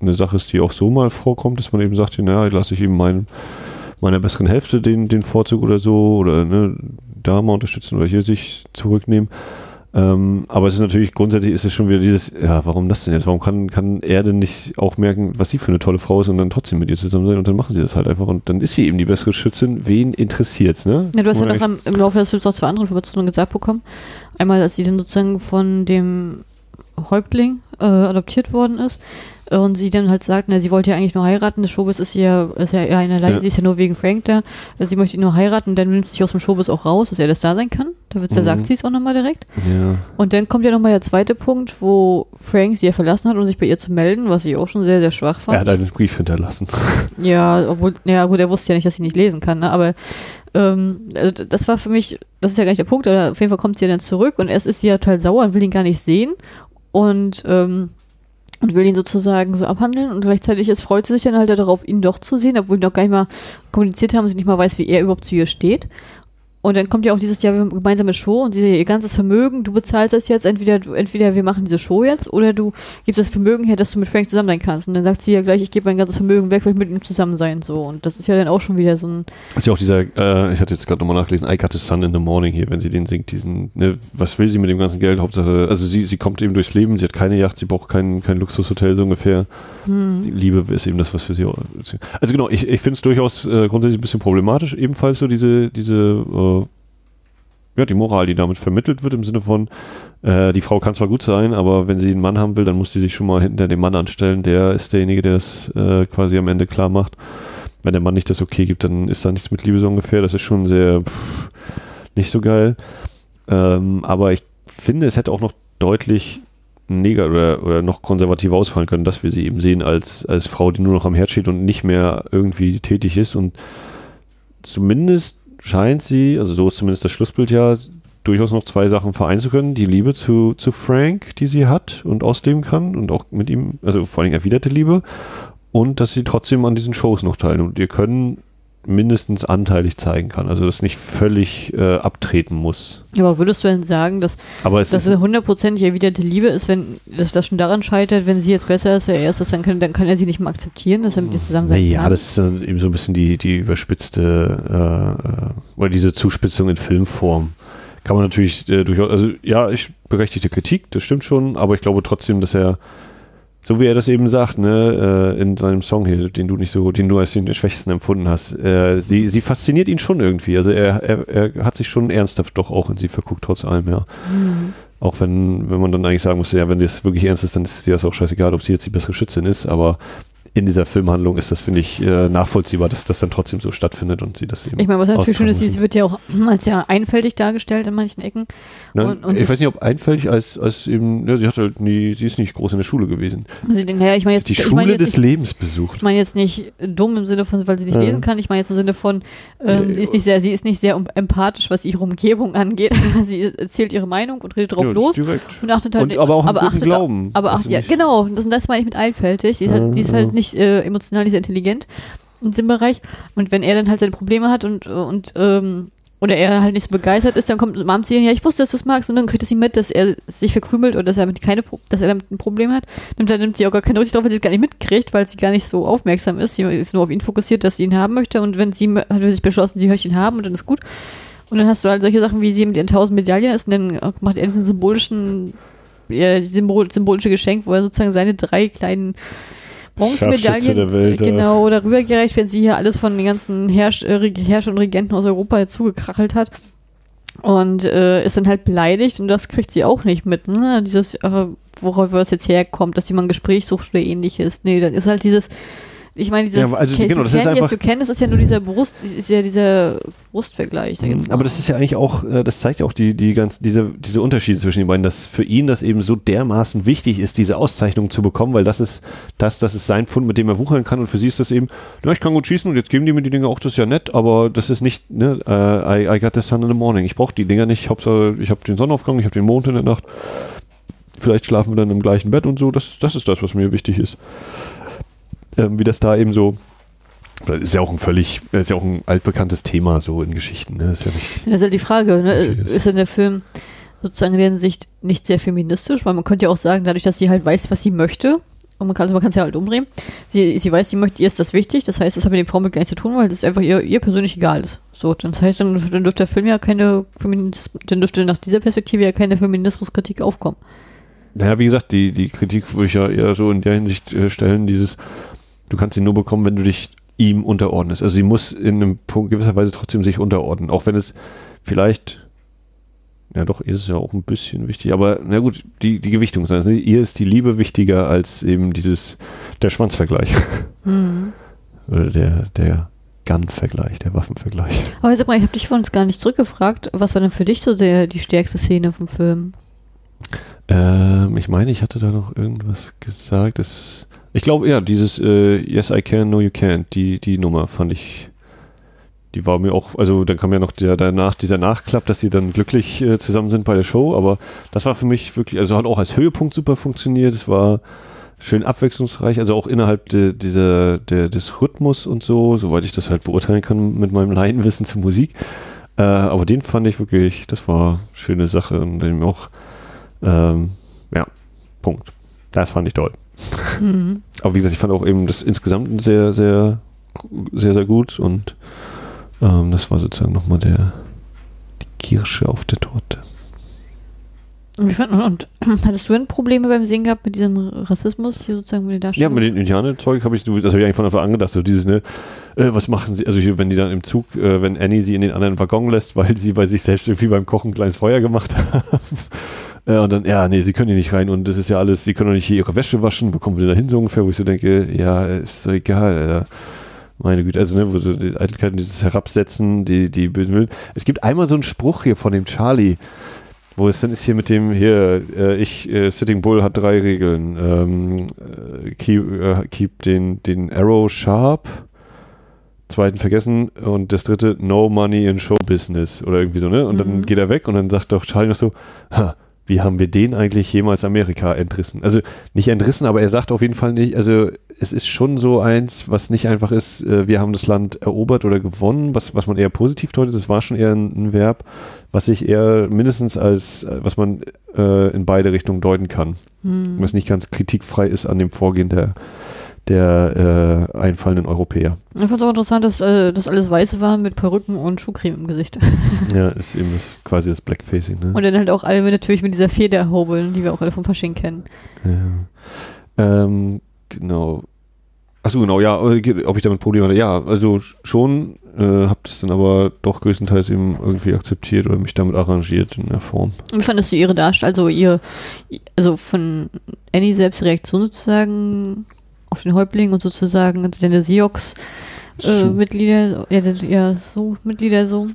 eine Sache ist, die auch so mal vorkommt, dass man eben sagt, naja, lasse ich eben mein, meiner besseren Hälfte den, den Vorzug oder so oder ne, da mal unterstützen oder hier sich zurücknehmen. Ähm, aber es ist natürlich, grundsätzlich ist es schon wieder dieses, ja, warum das denn jetzt? Warum kann, kann er denn nicht auch merken, was sie für eine tolle Frau ist und dann trotzdem mit ihr zusammen sein und dann machen sie das halt einfach und dann ist sie eben die bessere Schützin. Wen interessiert's, ne? Ja, du hast ja noch am, im Laufe des Films noch zwei andere Informationen gesagt bekommen. Einmal, dass sie dann sozusagen von dem Häuptling äh, adoptiert worden ist und sie dann halt sagt, na, sie wollte ja eigentlich nur heiraten, der Showbiz ist ja, ist ja eher einerlei, Ja. sie ist ja nur wegen Frank da, äh, sie möchte ihn nur heiraten und dann nimmt sie sich aus dem Showbiz auch raus, dass er das da sein kann. Da, wird's, da Mhm. sagt sie es auch nochmal direkt. Ja. Und dann kommt ja nochmal der zweite Punkt, wo Frank sie ja verlassen hat, um sich bei ihr zu melden, was ich auch schon sehr, sehr schwach fand. Er hat einen Brief hinterlassen. (laughs) Ja, obwohl, ja gut, er wusste ja nicht, dass sie nicht lesen kann, ne? aber ähm, also das war für mich, das ist ja gar nicht der Punkt, aber auf jeden Fall kommt sie ja dann zurück und erst ist sie ja total sauer und will ihn gar nicht sehen und, ähm, und will ihn sozusagen so abhandeln und gleichzeitig ist, freut sie sich dann halt darauf, ihn doch zu sehen, obwohl die noch gar nicht mal kommuniziert haben sie nicht mal weiß, wie er überhaupt zu ihr steht. Und dann kommt ja auch dieses Jahr, gemeinsame Show und sie ihr ganzes Vermögen, du bezahlst das jetzt, entweder, entweder wir machen diese Show jetzt oder du gibst das Vermögen her, dass du mit Frank zusammen sein kannst. Und dann sagt sie ja gleich, ich gebe mein ganzes Vermögen weg, weil ich mit ihm zusammen sein so. Und das ist ja dann auch schon wieder so ein, Das ist ja auch dieser, äh, ich hatte jetzt gerade nochmal nachgelesen, I got the sun in the morning hier, wenn sie den singt, diesen, ne, was will sie mit dem ganzen Geld? Hauptsache, also sie, sie kommt eben durchs Leben, sie hat keine Yacht, sie braucht kein, kein Luxushotel so ungefähr. Hm, Die Liebe ist eben das, was für sie. Also genau, ich, ich finde es durchaus äh, grundsätzlich ein bisschen problematisch, ebenfalls so diese, diese, äh, ja, die Moral, die damit vermittelt wird, im Sinne von, äh, die Frau kann zwar gut sein, aber wenn sie einen Mann haben will, dann muss sie sich schon mal hinter dem Mann anstellen. Der ist derjenige, der es äh, quasi am Ende klar macht. Wenn der Mann nicht das Okay gibt, dann ist da nichts mit Liebe so ungefähr. Das ist schon sehr pff, nicht so geil. Ähm, aber ich finde, es hätte auch noch deutlich neger oder, oder noch konservativer ausfallen können, dass wir sie eben sehen als, als Frau, die nur noch am Herd steht und nicht mehr irgendwie tätig ist. Und zumindest scheint sie, also so ist zumindest das Schlussbild ja, durchaus noch zwei Sachen vereinen zu können. Die Liebe zu, zu Frank, die sie hat und ausleben kann und auch mit ihm, also vor allem erwiderte Liebe. Und dass sie trotzdem an diesen Shows noch teilen und ihr Können mindestens anteilig zeigen kann. Also das nicht völlig äh, abtreten muss. aber würdest du denn sagen, dass Aber es das ist eine hundertprozentig erwiderte Liebe ist, wenn das, das schon daran scheitert, wenn sie jetzt besser ist, er ist das, dann kann, dann kann er sie nicht mehr akzeptieren, dass er mit ihr zusammen sein Naja, kann. das ist dann eben so ein bisschen die, die überspitzte äh, äh, oder diese Zuspitzung in Filmform. Kann man natürlich äh, durchaus, also ja, ich berechtigte Kritik, das stimmt schon, aber ich glaube trotzdem, dass er, so wie er das eben sagt, ne, äh, in seinem Song hier, den du nicht so, den du als den schwächsten empfunden hast, äh, sie, sie fasziniert ihn schon irgendwie. Also er, er, er hat sich schon ernsthaft doch auch in sie verguckt, trotz allem, ja. Hm. Auch wenn, wenn man dann eigentlich sagen muss, ja, wenn das wirklich ernst ist, dann ist dir das auch scheißegal, ob sie jetzt die bessere Schützin ist, aber in dieser Filmhandlung ist das, finde ich, äh, nachvollziehbar, dass das dann trotzdem so stattfindet und sie das eben. Ich meine, was natürlich schön ist, sie wird ja auch als ja einfältig dargestellt in manchen Ecken. Ne? und- und ich weiß nicht, ob einfältig als, als eben, ja, sie hat halt nie, sie ist nicht groß in der Schule gewesen. Also, naja, ich meine jetzt, Die ich Schule meine jetzt des nicht, Lebens besucht. ich meine jetzt nicht dumm im Sinne von, weil sie nicht Ja. lesen kann. Ich meine jetzt im Sinne von, ähm, sie ist nicht sehr, sie ist nicht sehr empathisch, was ihre Umgebung (laughs) angeht. (laughs) sie erzählt ihre Meinung und redet drauf Ja, los direkt. und achtet halt Und aber auch achtet, Glauben. Aber Also ach, ja, nicht- genau, das, das meine ich mit einfältig. Die ist halt, die ist Ja, halt ja. Nicht äh, emotional, nicht sehr intelligent in diesem Bereich. Und wenn er dann halt seine Probleme hat und, und ähm, oder er halt nicht so begeistert ist, dann kommt Mom zu ihr, ja, ich wusste, dass du es magst, und dann kriegt sie mit, dass er sich verkrümelt oder dass er damit keine, dass er damit ein Problem hat. Und dann nimmt sie auch gar keine Rücksicht drauf, weil sie es gar nicht mitkriegt, weil sie gar nicht so aufmerksam ist. Sie ist nur auf ihn fokussiert, dass sie ihn haben möchte. Und wenn sie hat sich beschlossen, sie möchte ihn haben und dann ist gut. Und dann hast du halt solche Sachen, wie sie mit ihren tausend Medaillen ist und dann äh, macht er diesen symbolischen, äh, symbol, symbolische Geschenk, wo er sozusagen seine drei kleinen Bronzemedaillen Welt, ja. genau darüber gereicht, wenn sie hier alles von den ganzen Herrsch äh, Herrscher und Regenten aus Europa zugekrachelt hat. Und äh, ist dann halt beleidigt und das kriegt sie auch nicht mit, ne? Dieses, äh, worauf das jetzt herkommt, dass jemand Gespräch sucht oder ähnliches. Nee, dann ist halt dieses, ich meine, dieses Ja, also genau, das ist can, yes, einfach- you can, das ist ja nur dieser Brust, ist ja dieser Brustvergleich. ich mal. Mhm. Aber das ist ja eigentlich auch, äh, das zeigt ja auch die, die ganz, diese, diese Unterschiede zwischen den beiden, dass für ihn das eben so dermaßen wichtig ist, diese Auszeichnung zu bekommen, weil das ist das, das ist sein Pfund, mit dem er wuchern kann und für sie ist das eben, ja, ich kann gut schießen und jetzt geben die mir die Dinger auch, das ist ja nett, aber das ist nicht, ne, äh, I, I got the sun in the morning. Ich brauche die Dinger nicht, ich habe den Sonnenaufgang, ich habe den Mond in der Nacht. Vielleicht schlafen wir dann im gleichen Bett und so, das, das ist das, was mir wichtig ist. Ähm, wie das da eben so das ist ja auch ein völlig, ist ja auch ein altbekanntes Thema so in Geschichten. Ne? Ist ja nicht, Das ist halt die Frage, ne? Ist denn der Film sozusagen in der Hinsicht nicht sehr feministisch? Weil man könnte ja auch sagen, dadurch, dass sie halt weiß, was sie möchte, und man kann also man kann es ja halt umdrehen, sie, sie weiß, sie möchte, ihr ist das wichtig, das heißt, das hat mit dem Frau mit gar nichts zu tun, weil das einfach ihr, ihr persönlich egal ist. So, das heißt, dann, dann dürfte der Film ja keine Feminismus, dann dürfte nach dieser Perspektive ja keine Feminismuskritik aufkommen. Naja, wie gesagt, die, die Kritik würde ich ja eher so in der Hinsicht äh, stellen, dieses, du kannst sie nur bekommen, wenn du dich ihm unterordnest. Also sie muss in einem Punkt gewisser Weise trotzdem sich unterordnen, auch wenn es vielleicht, ja doch, ihr ist ja auch ein bisschen wichtig, aber na gut, die, die Gewichtung ist also ihr ist die Liebe wichtiger als eben dieses, der Schwanzvergleich. Mhm. Oder der, der Gun-Vergleich, der Waffenvergleich. Aber sag mal, ich habe dich vorhin gar nicht zurückgefragt, was war denn für dich so der, die stärkste Szene vom Film? Ähm, ich meine, ich hatte da noch irgendwas gesagt. Das, ich glaube, ja, dieses äh, Yes, I can, no, you can't, die, die Nummer fand ich, die war mir auch, also dann kam ja noch der, danach dieser Nachklapp, dass sie dann glücklich äh, zusammen sind bei der Show, aber das war für mich wirklich, also hat auch als Höhepunkt super funktioniert, es war schön abwechslungsreich, also auch innerhalb de, dieser, der, des Rhythmus und so, soweit ich das halt beurteilen kann mit meinem Laienwissen zur Musik. Äh, aber den fand ich wirklich, das war eine schöne Sache und eben auch, ähm, ja, Punkt. Das fand ich toll. Mhm. Aber wie gesagt, ich fand auch eben das insgesamt sehr, sehr, sehr, sehr gut und ähm, das war sozusagen nochmal der die Kirsche auf der Torte. Und, wie fand, und (clears throat) hattest du denn Probleme beim Sehen gehabt mit diesem Rassismus hier sozusagen mit den Ja, Darstellungen? mit den Indianerzeug habe ich, das habe ich eigentlich von Anfang an gedacht, so dieses, ne, äh, was machen sie, also hier, wenn die dann im Zug, äh, wenn Annie sie in den anderen Waggon lässt, weil sie bei sich selbst irgendwie beim Kochen ein kleines Feuer gemacht (laughs) haben. Äh, und dann, ja, nee, sie können hier nicht rein und das ist ja alles, sie können doch nicht hier ihre Wäsche waschen, bekommen wir da hin so ungefähr, wo ich so denke, ja, ist so egal, Alter. Meine Güte, also ne, wo so die Eitelkeiten, dieses Herabsetzen, die, die bösen Willen. Es gibt einmal so einen Spruch hier von dem Charlie, wo es dann ist hier mit dem, hier, äh, ich, äh, Sitting Bull hat drei Regeln. Ähm, äh, keep, äh, keep den, den Arrow sharp, zweiten vergessen und das dritte, no money in show business oder irgendwie so, ne? Und dann Mhm. geht er weg und dann sagt doch Charlie noch so, ha, wie haben wir den eigentlich jemals Amerika entrissen? Also nicht entrissen, aber er sagt auf jeden Fall nicht, also es ist schon so eins, was nicht einfach ist, äh, wir haben das Land erobert oder gewonnen, was, was man eher positiv deutet, es war schon eher ein, ein Verb, was ich eher mindestens als, äh, was man äh, in beide Richtungen deuten kann. Hm. Was nicht ganz kritikfrei ist an dem Vorgehen der, der äh, einfallenden Europäer. Ich fand es auch interessant, dass äh, das alles Weiße waren mit Perücken und Schuhcreme im Gesicht. (laughs) ja, ist eben das, quasi das Blackfacing, ne? Und dann halt auch alle natürlich mit dieser Federhobeln, die wir auch alle vom Fasching kennen. Ja. Ähm, genau. Achso, genau, ja, äh, ob ich damit Probleme hatte. Ja, also sch- schon, äh, hab das dann aber doch größtenteils eben irgendwie akzeptiert oder mich damit arrangiert in der Form. Wie fandest du ihre Darstellung, also ihr, also von Annie selbst Reaktion sozusagen auf den Häuptling und sozusagen also deine Sioux äh, So. Mitglieder, ja, ja, so Mitglieder so.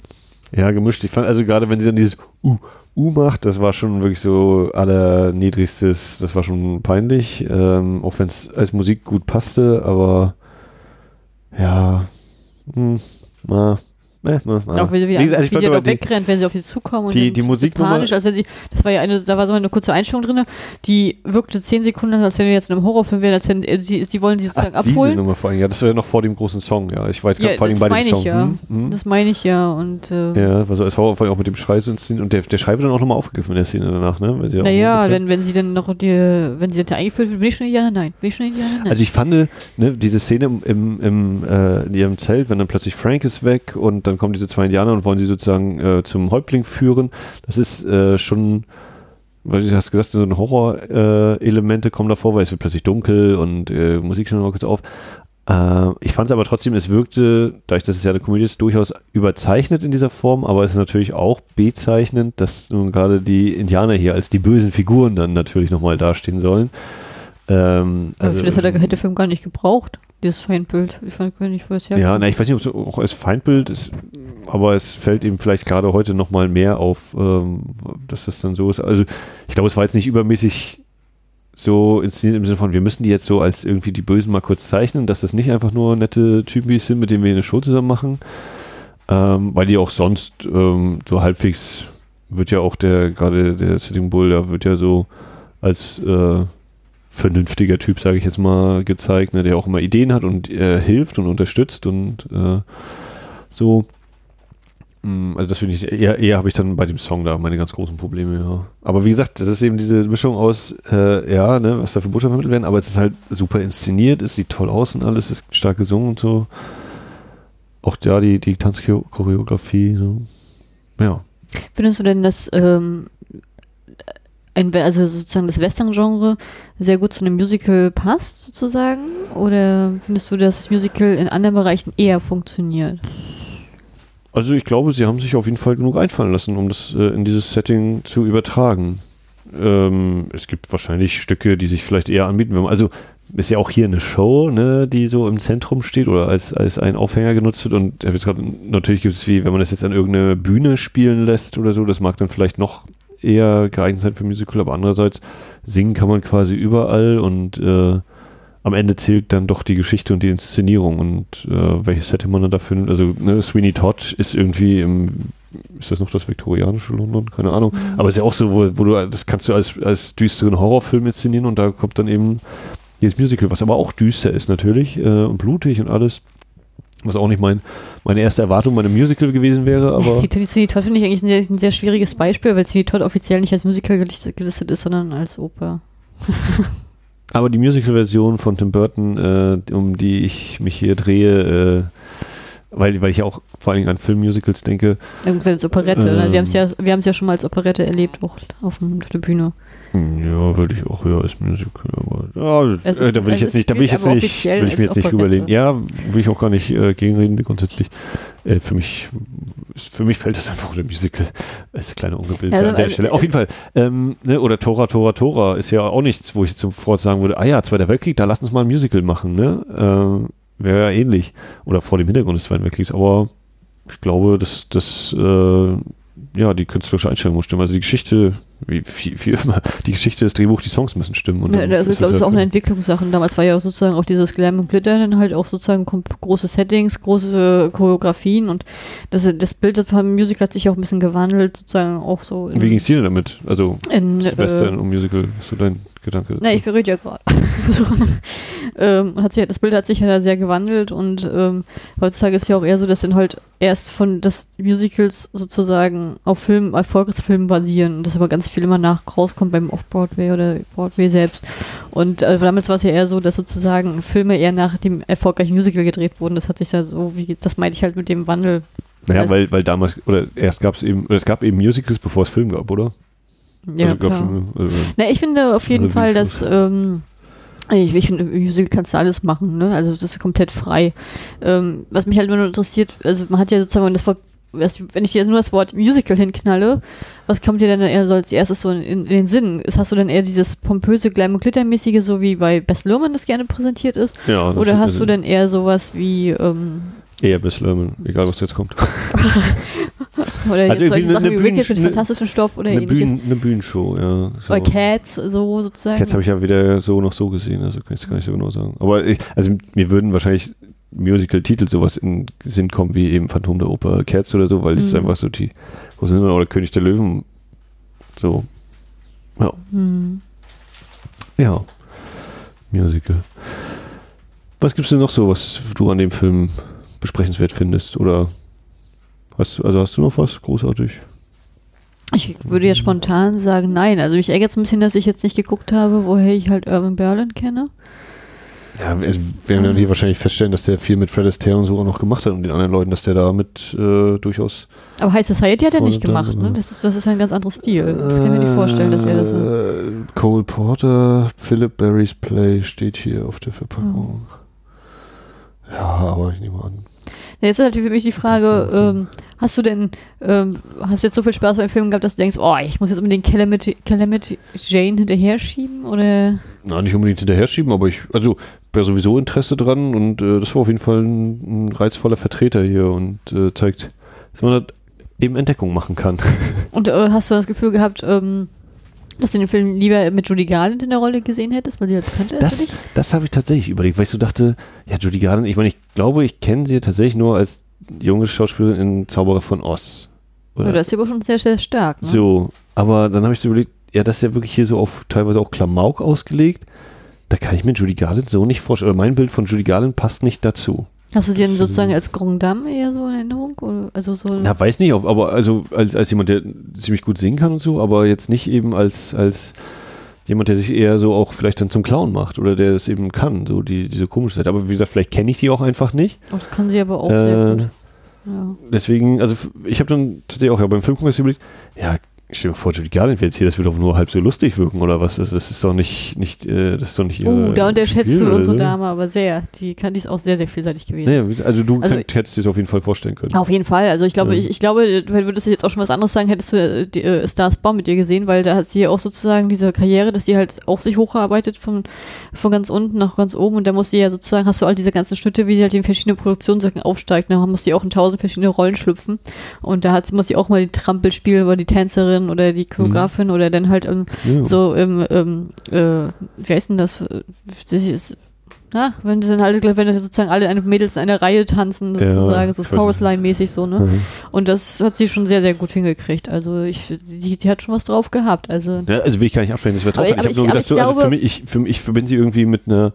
Ja, gemischt. Ich fand also gerade, wenn sie dann dieses U, U macht, das war schon wirklich so allerniedrigstes, das war schon peinlich, ähm, auch wenn es als Musik gut passte, aber ja, hm, na, äh, na. Auch wie, wie, also ich wie aber doch die- wegrennt, wenn sie auf sie zukommen. die- dann die so Musiknummer- panisch, als wenn sie, das war ja eine, da war so eine kurze Einstellung drin, die wirkte zehn Sekunden, als wenn wir jetzt in einem Horrorfilm wären, als wenn äh, sie, sie wollen sie sozusagen Ach, diese abholen. Nummer vor allem, ja, das war ja noch vor dem großen Song, ja. Ich war jetzt gerade Ja, vor allem das bei dem meine Song. ich ja. Hm, hm. Das meine ich ja. Und äh, ja, war so als Horror, vor allem auch mit dem Schrei so inszeniert. Und der, der Schrei wird dann auch nochmal aufgegriffen in der Szene danach, ne? Naja, wenn, wenn sie dann noch die, wenn sie dann eingeführt wird, bin ich schon Indianer? Nein. Bin ich schon Indianer? Nein. Also ich fand, ne, diese Szene im, im, im äh, in ihrem Zelt, wenn dann plötzlich Frank ist weg und dann kommen diese zwei Indianer und wollen sie sozusagen äh, zum Häuptling führen, das ist äh, schon weil du hast gesagt, so ein Horror-Elemente kommen davor, weil es wird plötzlich dunkel und äh, Musik schon mal kurz auf. Äh, ich fand es aber trotzdem, es wirkte, dadurch, dass es ja eine Komödie ist, durchaus überzeichnet in dieser Form, aber es ist natürlich auch bezeichnend, dass nun gerade die Indianer hier als die bösen Figuren dann natürlich nochmal dastehen sollen. Ähm, also, das hat der, hätte der Film gar nicht gebraucht, dieses Feindbild. Ich fand gar nicht, wo es Ja, na, ich weiß nicht, ob es auch als Feindbild ist, aber es fällt eben vielleicht gerade heute nochmal mehr auf, ähm, dass das dann so ist. Also ich glaube, es war jetzt nicht übermäßig so inszeniert im Sinne von, wir müssen die jetzt so als irgendwie die Bösen mal kurz zeichnen, dass das nicht einfach nur nette Typen sind, mit denen wir eine Show zusammen machen, ähm, weil die auch sonst ähm, so halbwegs wird ja auch der, gerade der Sitting Bull, der wird ja so als äh, vernünftiger Typ, sage ich jetzt mal, gezeigt, ne, der auch immer Ideen hat und äh, hilft und unterstützt und äh, so. Mm, also das finde ich, eher, eher habe ich dann bei dem Song da meine ganz großen Probleme, ja. Aber wie gesagt, das ist eben diese Mischung aus, äh, ja, ne, was da für Botschaften vermittelt werden, aber es ist halt super inszeniert, es sieht toll aus und alles, ist stark gesungen und so. Auch ja, die, die Tanzchoreografie, so. ja. Findest du denn, dass ähm, ein, also sozusagen das Western-Genre sehr gut zu einem Musical passt, sozusagen? Oder findest du, dass das Musical in anderen Bereichen eher funktioniert? Also ich glaube, sie haben sich auf jeden Fall genug einfallen lassen, um das äh, in dieses Setting zu übertragen. Ähm, es gibt wahrscheinlich Stücke, die sich vielleicht eher anbieten. Wenn also ist ja auch hier eine Show, ne, die so im Zentrum steht oder als, als ein Aufhänger genutzt wird. Und natürlich gibt es wie, wenn man das jetzt an irgendeine Bühne spielen lässt oder so, das mag dann vielleicht noch eher geeignet sein für Musical, aber andererseits singen kann man quasi überall und äh, am Ende zählt dann doch die Geschichte und die Inszenierung und äh, welches Setting man dann dafür nimmt. Also ne, Sweeney Todd ist irgendwie im, ist das noch das viktorianische London? Keine Ahnung. Mhm. Aber ist ja auch so, wo, wo, du, das kannst du als, als düsteren Horrorfilm inszenieren und da kommt dann eben dieses Musical, was aber auch düster ist natürlich äh, und blutig und alles. Was auch nicht mein, meine erste Erwartung bei einem Musical gewesen wäre. Aber Sweeney Todd finde ich eigentlich ein sehr, ein sehr, schwieriges Beispiel, weil Sweeney Todd offiziell nicht als Musical gelistet ist, sondern als Oper. (laughs) aber die Musical-Version von Tim Burton, äh, um die ich mich hier drehe, äh, weil, weil ich auch vor allen Dingen an Filmmusicals denke. Als Operette, ähm, wir haben es ja, ja schon mal als Operette erlebt, auch auf, auf der Bühne. Ja, würde ich auch höher als Musical. Aber, ja, ist, äh, da will ich jetzt nicht, da will ich jetzt nicht, will ich mir jetzt nicht überlegen. Ja, will ich auch gar nicht äh, gegenreden, grundsätzlich. Äh, für mich, für mich fällt das einfach unter Musical. Das ist eine kleine Ungebildete also, an der Stelle. Auf jeden Fall. Ähm, ne, oder Tora, Tora, Tora ist ja auch nichts, wo ich sofort sagen würde, ah ja, Zweiter Weltkrieg, da lass uns mal ein Musical machen, ne? Äh, Wäre ja ähnlich. Oder vor dem Hintergrund des Zweiten Weltkriegs, aber ich glaube, dass das äh, ja, die künstlerische Einstellung muss stimmen. Also die Geschichte, wie, wie, wie immer, die Geschichte, das Drehbuch, die Songs müssen stimmen. Und ja, also ich glaube, das ist auch eine Entwicklungssache. Damals war ja auch sozusagen auch dieses Glam und Glitter dann halt auch sozusagen große Settings, große Choreografien und das, das Bild vom Musical hat sich auch ein bisschen gewandelt, sozusagen auch so. wie ging es dir denn damit? Also in, Western äh, und Musical, hast du dein Gedanke? Na, ich berühre ja gerade. (laughs) so. ähm, hat sich, das Bild hat sich ja da sehr gewandelt und ähm, heutzutage ist ja auch eher so, dass dann halt erst von des Musicals sozusagen auf Film, Erfolgsfilmen basieren und dass aber ganz viel immer nach rauskommt beim Off-Broadway oder Broadway selbst. Und äh, damals war es ja eher so, dass sozusagen Filme eher nach dem erfolgreichen Musical gedreht wurden. Das hat sich da so, wie, das meinte ich halt mit dem Wandel. Naja, also, weil, weil damals, oder erst gab es eben, oder es gab eben Musicals, bevor es Film gab, oder? Ja, also, schon, also, Na, ich finde auf jeden Fall, dass ähm, ich, ich finde, Musical kannst du alles machen, ne? Also das ist komplett frei. Ähm, was mich halt immer nur interessiert, also man hat ja sozusagen das Wort, wenn ich dir nur das Wort Musical hinknalle, was kommt dir denn eher so als erstes so in, in, den Sinn? Hast du dann eher dieses pompöse, Glam- und Glittermäßige, so wie bei Best Luhrmann das gerne präsentiert ist? Ja, Oder hast du denn eher sowas wie ähm, Eher Best Luhrmann, egal was jetzt kommt. (laughs) (laughs) oder also solche Sachen wie Wicked mit fantastischem Stoff oder eine ähnliches. Bühnen, eine Bühnenshow, ja. So. Oder Cats, so sozusagen. Cats habe ich ja wieder so noch so gesehen, also kann ich es gar nicht so genau sagen. Aber ich, also mir würden wahrscheinlich Musical-Titel sowas in Sinn kommen wie eben Phantom der Oper, Cats oder so, weil mhm. ist einfach so die, wo sind wir, oder König der Löwen, so. Ja. Mhm. Ja. Musical. Was gibt es denn noch so, was du an dem Film besprechenswert findest? Oder Hast, also hast du noch was großartig? Ich würde jetzt spontan sagen, nein. Also mich ärgert es ein bisschen, dass ich jetzt nicht geguckt habe, woher ich halt Urban Berlin kenne. Ja, wir werden dann hier wahrscheinlich feststellen, dass der viel mit Fred Astaire und so auch noch gemacht hat und den anderen Leuten, dass der da mit äh, durchaus. Aber High Society hat er nicht gemacht, ne? Das ist, das ist ja ein ganz anderes Stil. Das kann ich mir nicht vorstellen, dass er das. hat. Äh, Cole Porter, Philip Barry's Play steht hier auf der Verpackung. Ja, aber ich nehme an. Ja, Jetzt ist natürlich für mich die Frage, ähm, hast du denn, ähm, hast du jetzt so viel Spaß beim Film gehabt, dass du denkst, oh, ich muss jetzt unbedingt Calamity, Calamity Jane hinterher schieben? Oder? Na, nicht unbedingt hinterher schieben, aber ich, also, wäre sowieso Interesse dran und äh, das war auf jeden Fall ein, ein reizvoller Vertreter hier und äh, zeigt, dass man da eben Entdeckung machen kann. Und äh, hast du das Gefühl gehabt, ähm, dass du den Film lieber mit Judy Garland in der Rolle gesehen hättest, weil sie halt bekannt ist? für Das, das habe ich tatsächlich überlegt, weil ich so dachte, ja, Judy Garland, ich meine, ich glaube, ich kenne sie tatsächlich nur als junge Schauspielerin in Zauberer von Oz. Ja, das ist ja aber schon sehr, sehr stark. Ne? So, aber dann habe ich so überlegt, ja, das ist ja wirklich hier so auf teilweise auch Klamauk ausgelegt. Da kann ich mir Judy Garland so nicht vorstellen. Oder mein Bild von Judy Garland passt nicht dazu. Hast du sie denn sozusagen als Grand Dame eher so in Erinnerung? Oder, also so Na, weiß nicht, aber also als, als jemand, der ziemlich gut singen kann und so, aber jetzt nicht eben als, als jemand, der sich eher so auch vielleicht dann zum Clown macht oder der es eben kann, so die, diese komische Seite. Aber wie gesagt, vielleicht kenne ich die auch einfach nicht. Oh, das kann sie aber auch sehr Äh, gut. Ja. Deswegen, also ich habe dann tatsächlich auch ja, beim Film überlegt, ja, stell dir mal vor, Judy Garland jetzt hier, das würde doch nur halb so lustig wirken oder was? Das, das ist doch nicht, nicht, äh, das ist doch nicht ihre Oh, da unterschätzt Spiel, du unsere. Dame aber sehr. Die kann die ist auch sehr, sehr vielseitig gewesen. Naja, also du Also- könnt, hättest dir das auf jeden Fall vorstellen können. Auf jeden Fall. Also ich glaube, Ja. ich, ich glaube, du würdest jetzt auch schon was anderes sagen, hättest du äh, die, äh, Stars Bomb mit ihr gesehen, weil da hat sie ja auch sozusagen diese Karriere, dass sie halt auch sich hocharbeitet von, von ganz unten nach ganz oben und da muss sie ja sozusagen, hast du all diese ganzen Schnitte, wie sie halt in verschiedene Produktionssachen aufsteigt, da muss sie auch in tausend verschiedene Rollen schlüpfen und da hat, sie- muss sie auch mal die Trampel spielen oder die Tänzerin oder die Choreografin oder dann halt ähm, Ja. so im, ähm, äh, wie heißt denn das? Das ist, na, wenn sie dann halt, wenn sozusagen alle Mädels in einer Reihe tanzen, Ja, sozusagen, so ich weiß Chorus Line-mäßig so, ne? Mhm. Und das hat sie schon sehr, sehr gut hingekriegt. Also ich, die, die hat schon was drauf gehabt. Also Ja, also will ich gar nicht absprechen, das wäre Aber drauf. ich- Ich, habe nur gedacht, so, ich also für glaube- mich, ich, für mich, ich verbinde sie irgendwie mit einer,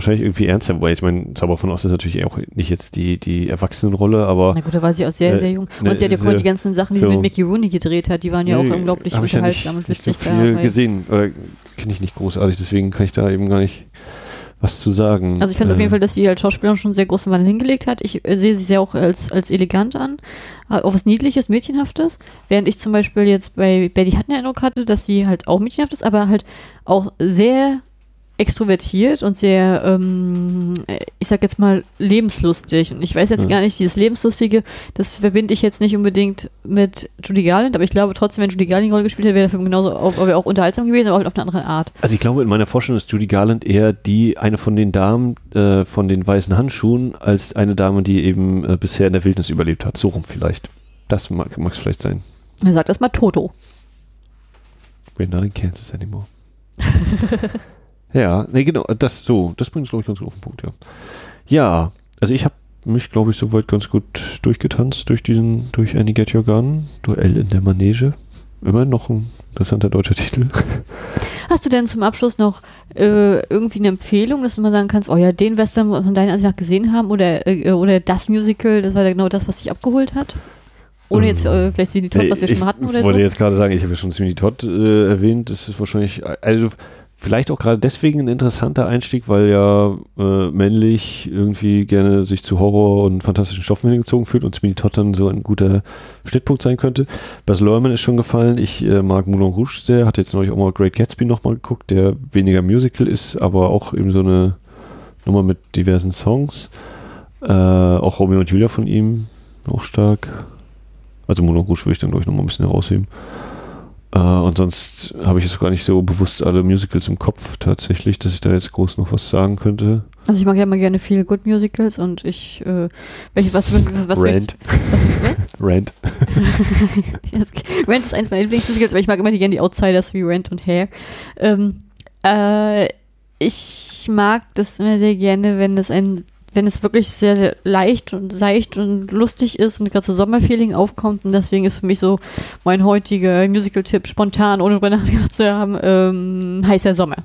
wahrscheinlich irgendwie ernster, wobei ich meine, Zauber von Ost ist natürlich auch nicht jetzt die, die Erwachsenenrolle, aber na gut, da war sie auch sehr, Äh, sehr jung. ne, und sie hat ja sehr- die ganzen Sachen, die so. sie mit Mickey Rooney gedreht hat, die waren ja auch Nee, unglaublich ich ja nicht, unterhaltsam und nicht so witzig viel da. gesehen oder kenne ich nicht großartig, deswegen kann ich da eben gar nicht was zu sagen. Also ich finde auf Äh, jeden Fall, dass sie als Schauspielerin schon sehr großen Wandel hingelegt hat. Ich äh, sehe sie sehr auch als, als elegant an, äh, auch was Niedliches, Mädchenhaftes. Während ich zum Beispiel jetzt bei Betty Hutton den Eindruck hatte, dass sie halt auch mädchenhaft ist, aber halt auch sehr extrovertiert und sehr, ähm, ich sag jetzt mal, lebenslustig. Und ich weiß jetzt Ja. gar nicht, dieses Lebenslustige, das verbinde ich jetzt nicht unbedingt mit Judy Garland, aber ich glaube trotzdem, wenn Judy Garland die Rolle gespielt hätte, wäre der Film genauso auch, wäre auch unterhaltsam gewesen, aber halt auf eine andere Art. Also ich glaube, in meiner Vorstellung ist Judy Garland eher die, eine von den Damen äh, von den weißen Handschuhen, als eine Dame, die eben äh, bisher in der Wildnis überlebt hat. So rum vielleicht. Das mag es vielleicht sein. Er sagt das mal Toto. We're not in Kansas anymore. (laughs) ja, nee, genau, das so, das bringt es, glaube ich, ganz gut auf den Punkt, ja. Ja, also ich habe mich, glaube ich, soweit ganz gut durchgetanzt durch diesen, durch Annie Get Your Gun, Duell in der Manege. Immer noch ein interessanter deutscher Titel. Hast du denn zum Abschluss noch äh, irgendwie eine Empfehlung, dass du mal sagen kannst, oh ja, den Western muss man von deiner Ansicht nach gesehen haben oder, äh, oder das Musical, das war ja genau das, was dich abgeholt hat? Ohne jetzt äh, vielleicht die Top, was wir ich schon mal hatten oder Ich so? wollte jetzt gerade sagen, ich habe ja schon Sweeney Todd äh, erwähnt. Das ist wahrscheinlich, also vielleicht auch gerade deswegen ein interessanter Einstieg, weil ja äh, männlich irgendwie gerne sich zu Horror und fantastischen Stoffen hingezogen fühlt und Sweeney Todd dann so ein guter Schnittpunkt sein könnte. Bas Luhrmann ist schon gefallen. Ich äh, mag Moulin Rouge sehr. Hatte jetzt neulich auch mal Great Gatsby nochmal geguckt, der weniger Musical ist, aber auch eben so eine Nummer mit diversen Songs. Äh, auch Romeo und Julia von ihm, auch stark. Also Moulin Rouge würde ich dann, glaube ich, nochmal ein bisschen herausheben. Äh, und sonst habe ich jetzt gar nicht so bewusst alle Musicals im Kopf tatsächlich, dass ich da jetzt groß noch was sagen könnte. Also ich mag ja immer gerne viele Good Musicals und ich, äh, welche, was, was, Rant. was, was? (laughs) Rant. (laughs) Rent ist eins meiner Lieblingsmusicals, aber ich mag immer die gerne die Outsiders wie Rent und Hair. Ähm, äh, ich mag das immer sehr gerne, wenn es ein, wenn es wirklich sehr leicht und seicht und lustig ist und gerade so Sommerfeeling aufkommt und deswegen ist für mich so mein heutiger Musical-Tipp spontan, ohne drüber (laughs) nachgedacht zu haben, ähm, heißer Sommer.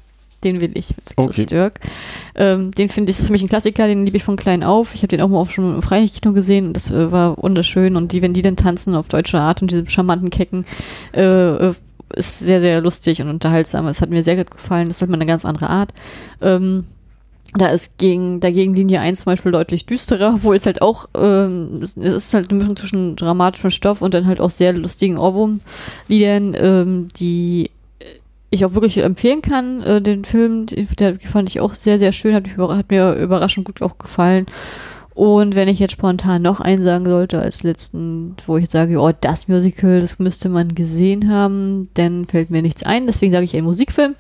Den will ich mit Chris Okay. Dirk. Ähm, den finde ich, ist für mich ein Klassiker, den liebe ich von klein auf. Ich habe den auch mal auf, schon im Freilichtkino gesehen und das äh, war wunderschön. Und die, wenn die dann tanzen auf deutsche Art und diese charmanten Kecken, äh, äh, ist sehr, sehr lustig und unterhaltsam. Es hat mir sehr gut gefallen. Das ist halt mal eine ganz andere Art. Ähm, Da ist gegen, dagegen Linie 1 zum Beispiel deutlich düsterer, obwohl es halt auch, ähm, es ist halt eine Mischung zwischen dramatischem Stoff und dann halt auch sehr lustigen Ohrwurm-Liedern, ähm, die ich auch wirklich empfehlen kann. Äh, den Film, der fand ich auch sehr, sehr schön, hat, hat mir überraschend gut auch gefallen. Und wenn ich jetzt spontan noch einen sagen sollte als letzten, wo ich sage, oh, das Musical, das müsste man gesehen haben, dann fällt mir nichts ein. Deswegen sage ich ein Musikfilm.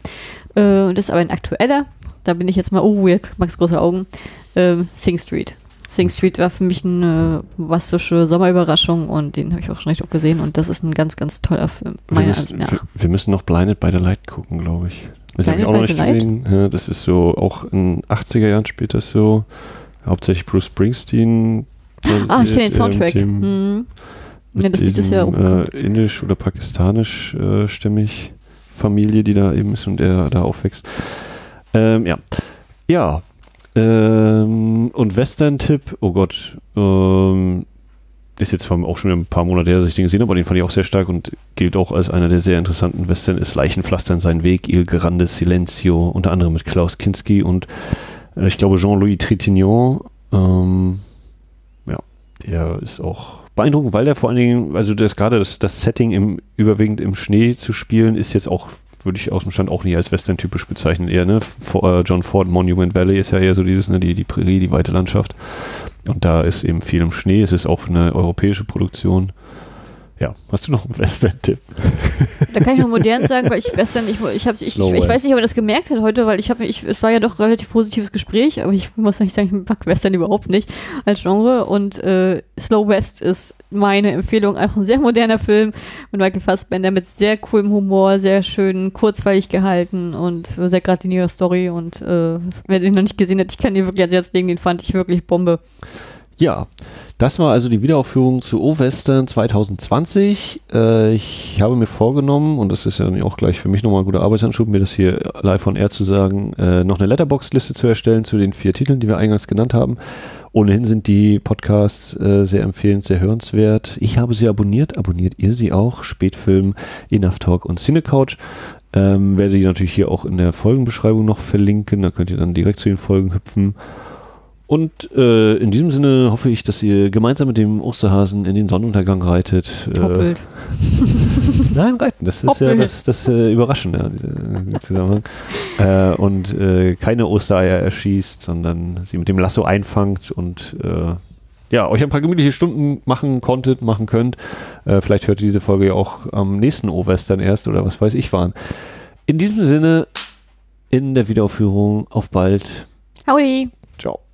Äh, das ist aber ein aktueller. Da bin ich jetzt mal, oh, Max große Augen. Ähm, Sing Street. Sing Street war für mich eine bombastische Sommerüberraschung und den habe ich auch schon recht oft gesehen und das ist ein ganz, ganz toller Film, meiner Ansicht nach. Wir, wir, müssen noch Blinded by the Light gucken, glaube ich. Das habe ich auch noch nicht gesehen. Ja, das ist so, auch in 80er Jahren später so, hauptsächlich Bruce Springsteen. Ah, ich kenne den Soundtrack. Äh, mhm. Ja, das Lied ist ja äh, indisch oder pakistanisch äh, stämmig Familie, die da eben ist und der da aufwächst. Ähm, ja. Ja. Ähm, und Western-Tipp, oh Gott, ähm, ist jetzt auch schon ein paar Monate her, dass ich den gesehen habe, aber den fand ich auch sehr stark und gilt auch als einer der sehr interessanten Western, ist Leichenpflastern sein Weg, Il Grande Silencio, unter anderem mit Klaus Kinski und äh, ich glaube Jean-Louis Trintignant. Ähm, ja, der ist auch beeindruckend, weil der vor allen Dingen, also das gerade das, das Setting im überwiegend im Schnee zu spielen, ist jetzt auch würde ich aus dem Stand auch nicht als Western-typisch bezeichnen. Eher, ne? For, äh, John Ford Monument Valley ist ja eher so dieses, ne, die, die Prärie, die weite Landschaft. Und da ist eben viel im Schnee. Es ist auch eine europäische Produktion. Ja, hast du noch einen Western-Tipp? Da kann ich noch modern sagen, weil ich Western, ich, ich, hab, ich, ich, ich weiß nicht, ob ihr das gemerkt hat heute, weil ich habe ich, es war ja doch ein relativ positives Gespräch, aber ich muss nicht sagen, ich mag Western überhaupt nicht als Genre. Und äh, Slow West ist meine Empfehlung, einfach ein sehr moderner Film. Mit Michael Fassbender mit sehr coolem Humor, sehr schön kurzweilig gehalten und sehr gratinierter Story. Und äh, wer den noch nicht gesehen hat, ich kann den wirklich ans Herz legen, den fand ich wirklich Bombe. Ja, das war also die Wiederaufführung zu O-Western 2020. Äh, ich habe mir vorgenommen, und das ist ja auch gleich für mich nochmal ein guter Arbeitsanschub, mir das hier live on air zu sagen, äh, noch eine Letterbox-Liste zu erstellen zu den vier Titeln, die wir eingangs genannt haben. Ohnehin sind die Podcasts äh, sehr empfehlend, sehr hörenswert. Ich habe sie abonniert, abonniert ihr sie auch. Spätfilm, Enough Talk und Cinecouch. Ähm, werde die natürlich hier auch in der Folgenbeschreibung noch verlinken. Da könnt ihr dann direkt zu den Folgen hüpfen. Und äh, in diesem Sinne hoffe ich, dass ihr gemeinsam mit dem Osterhasen in den Sonnenuntergang reitet. Hoppelt. Äh, (laughs) Nein, reiten. Das ist Hoppelt. ja das, das äh, Überraschende dieser Zusammenhang. Äh, und äh, keine Ostereier erschießt, sondern sie mit dem Lasso einfangt und äh, ja, euch ein paar gemütliche Stunden machen konntet, machen könnt. Vielleicht hört ihr diese Folge ja auch am nächsten O-Western erst oder was weiß ich wann. In diesem Sinne, in der Wiederaufführung auf bald. Howdy. Ciao.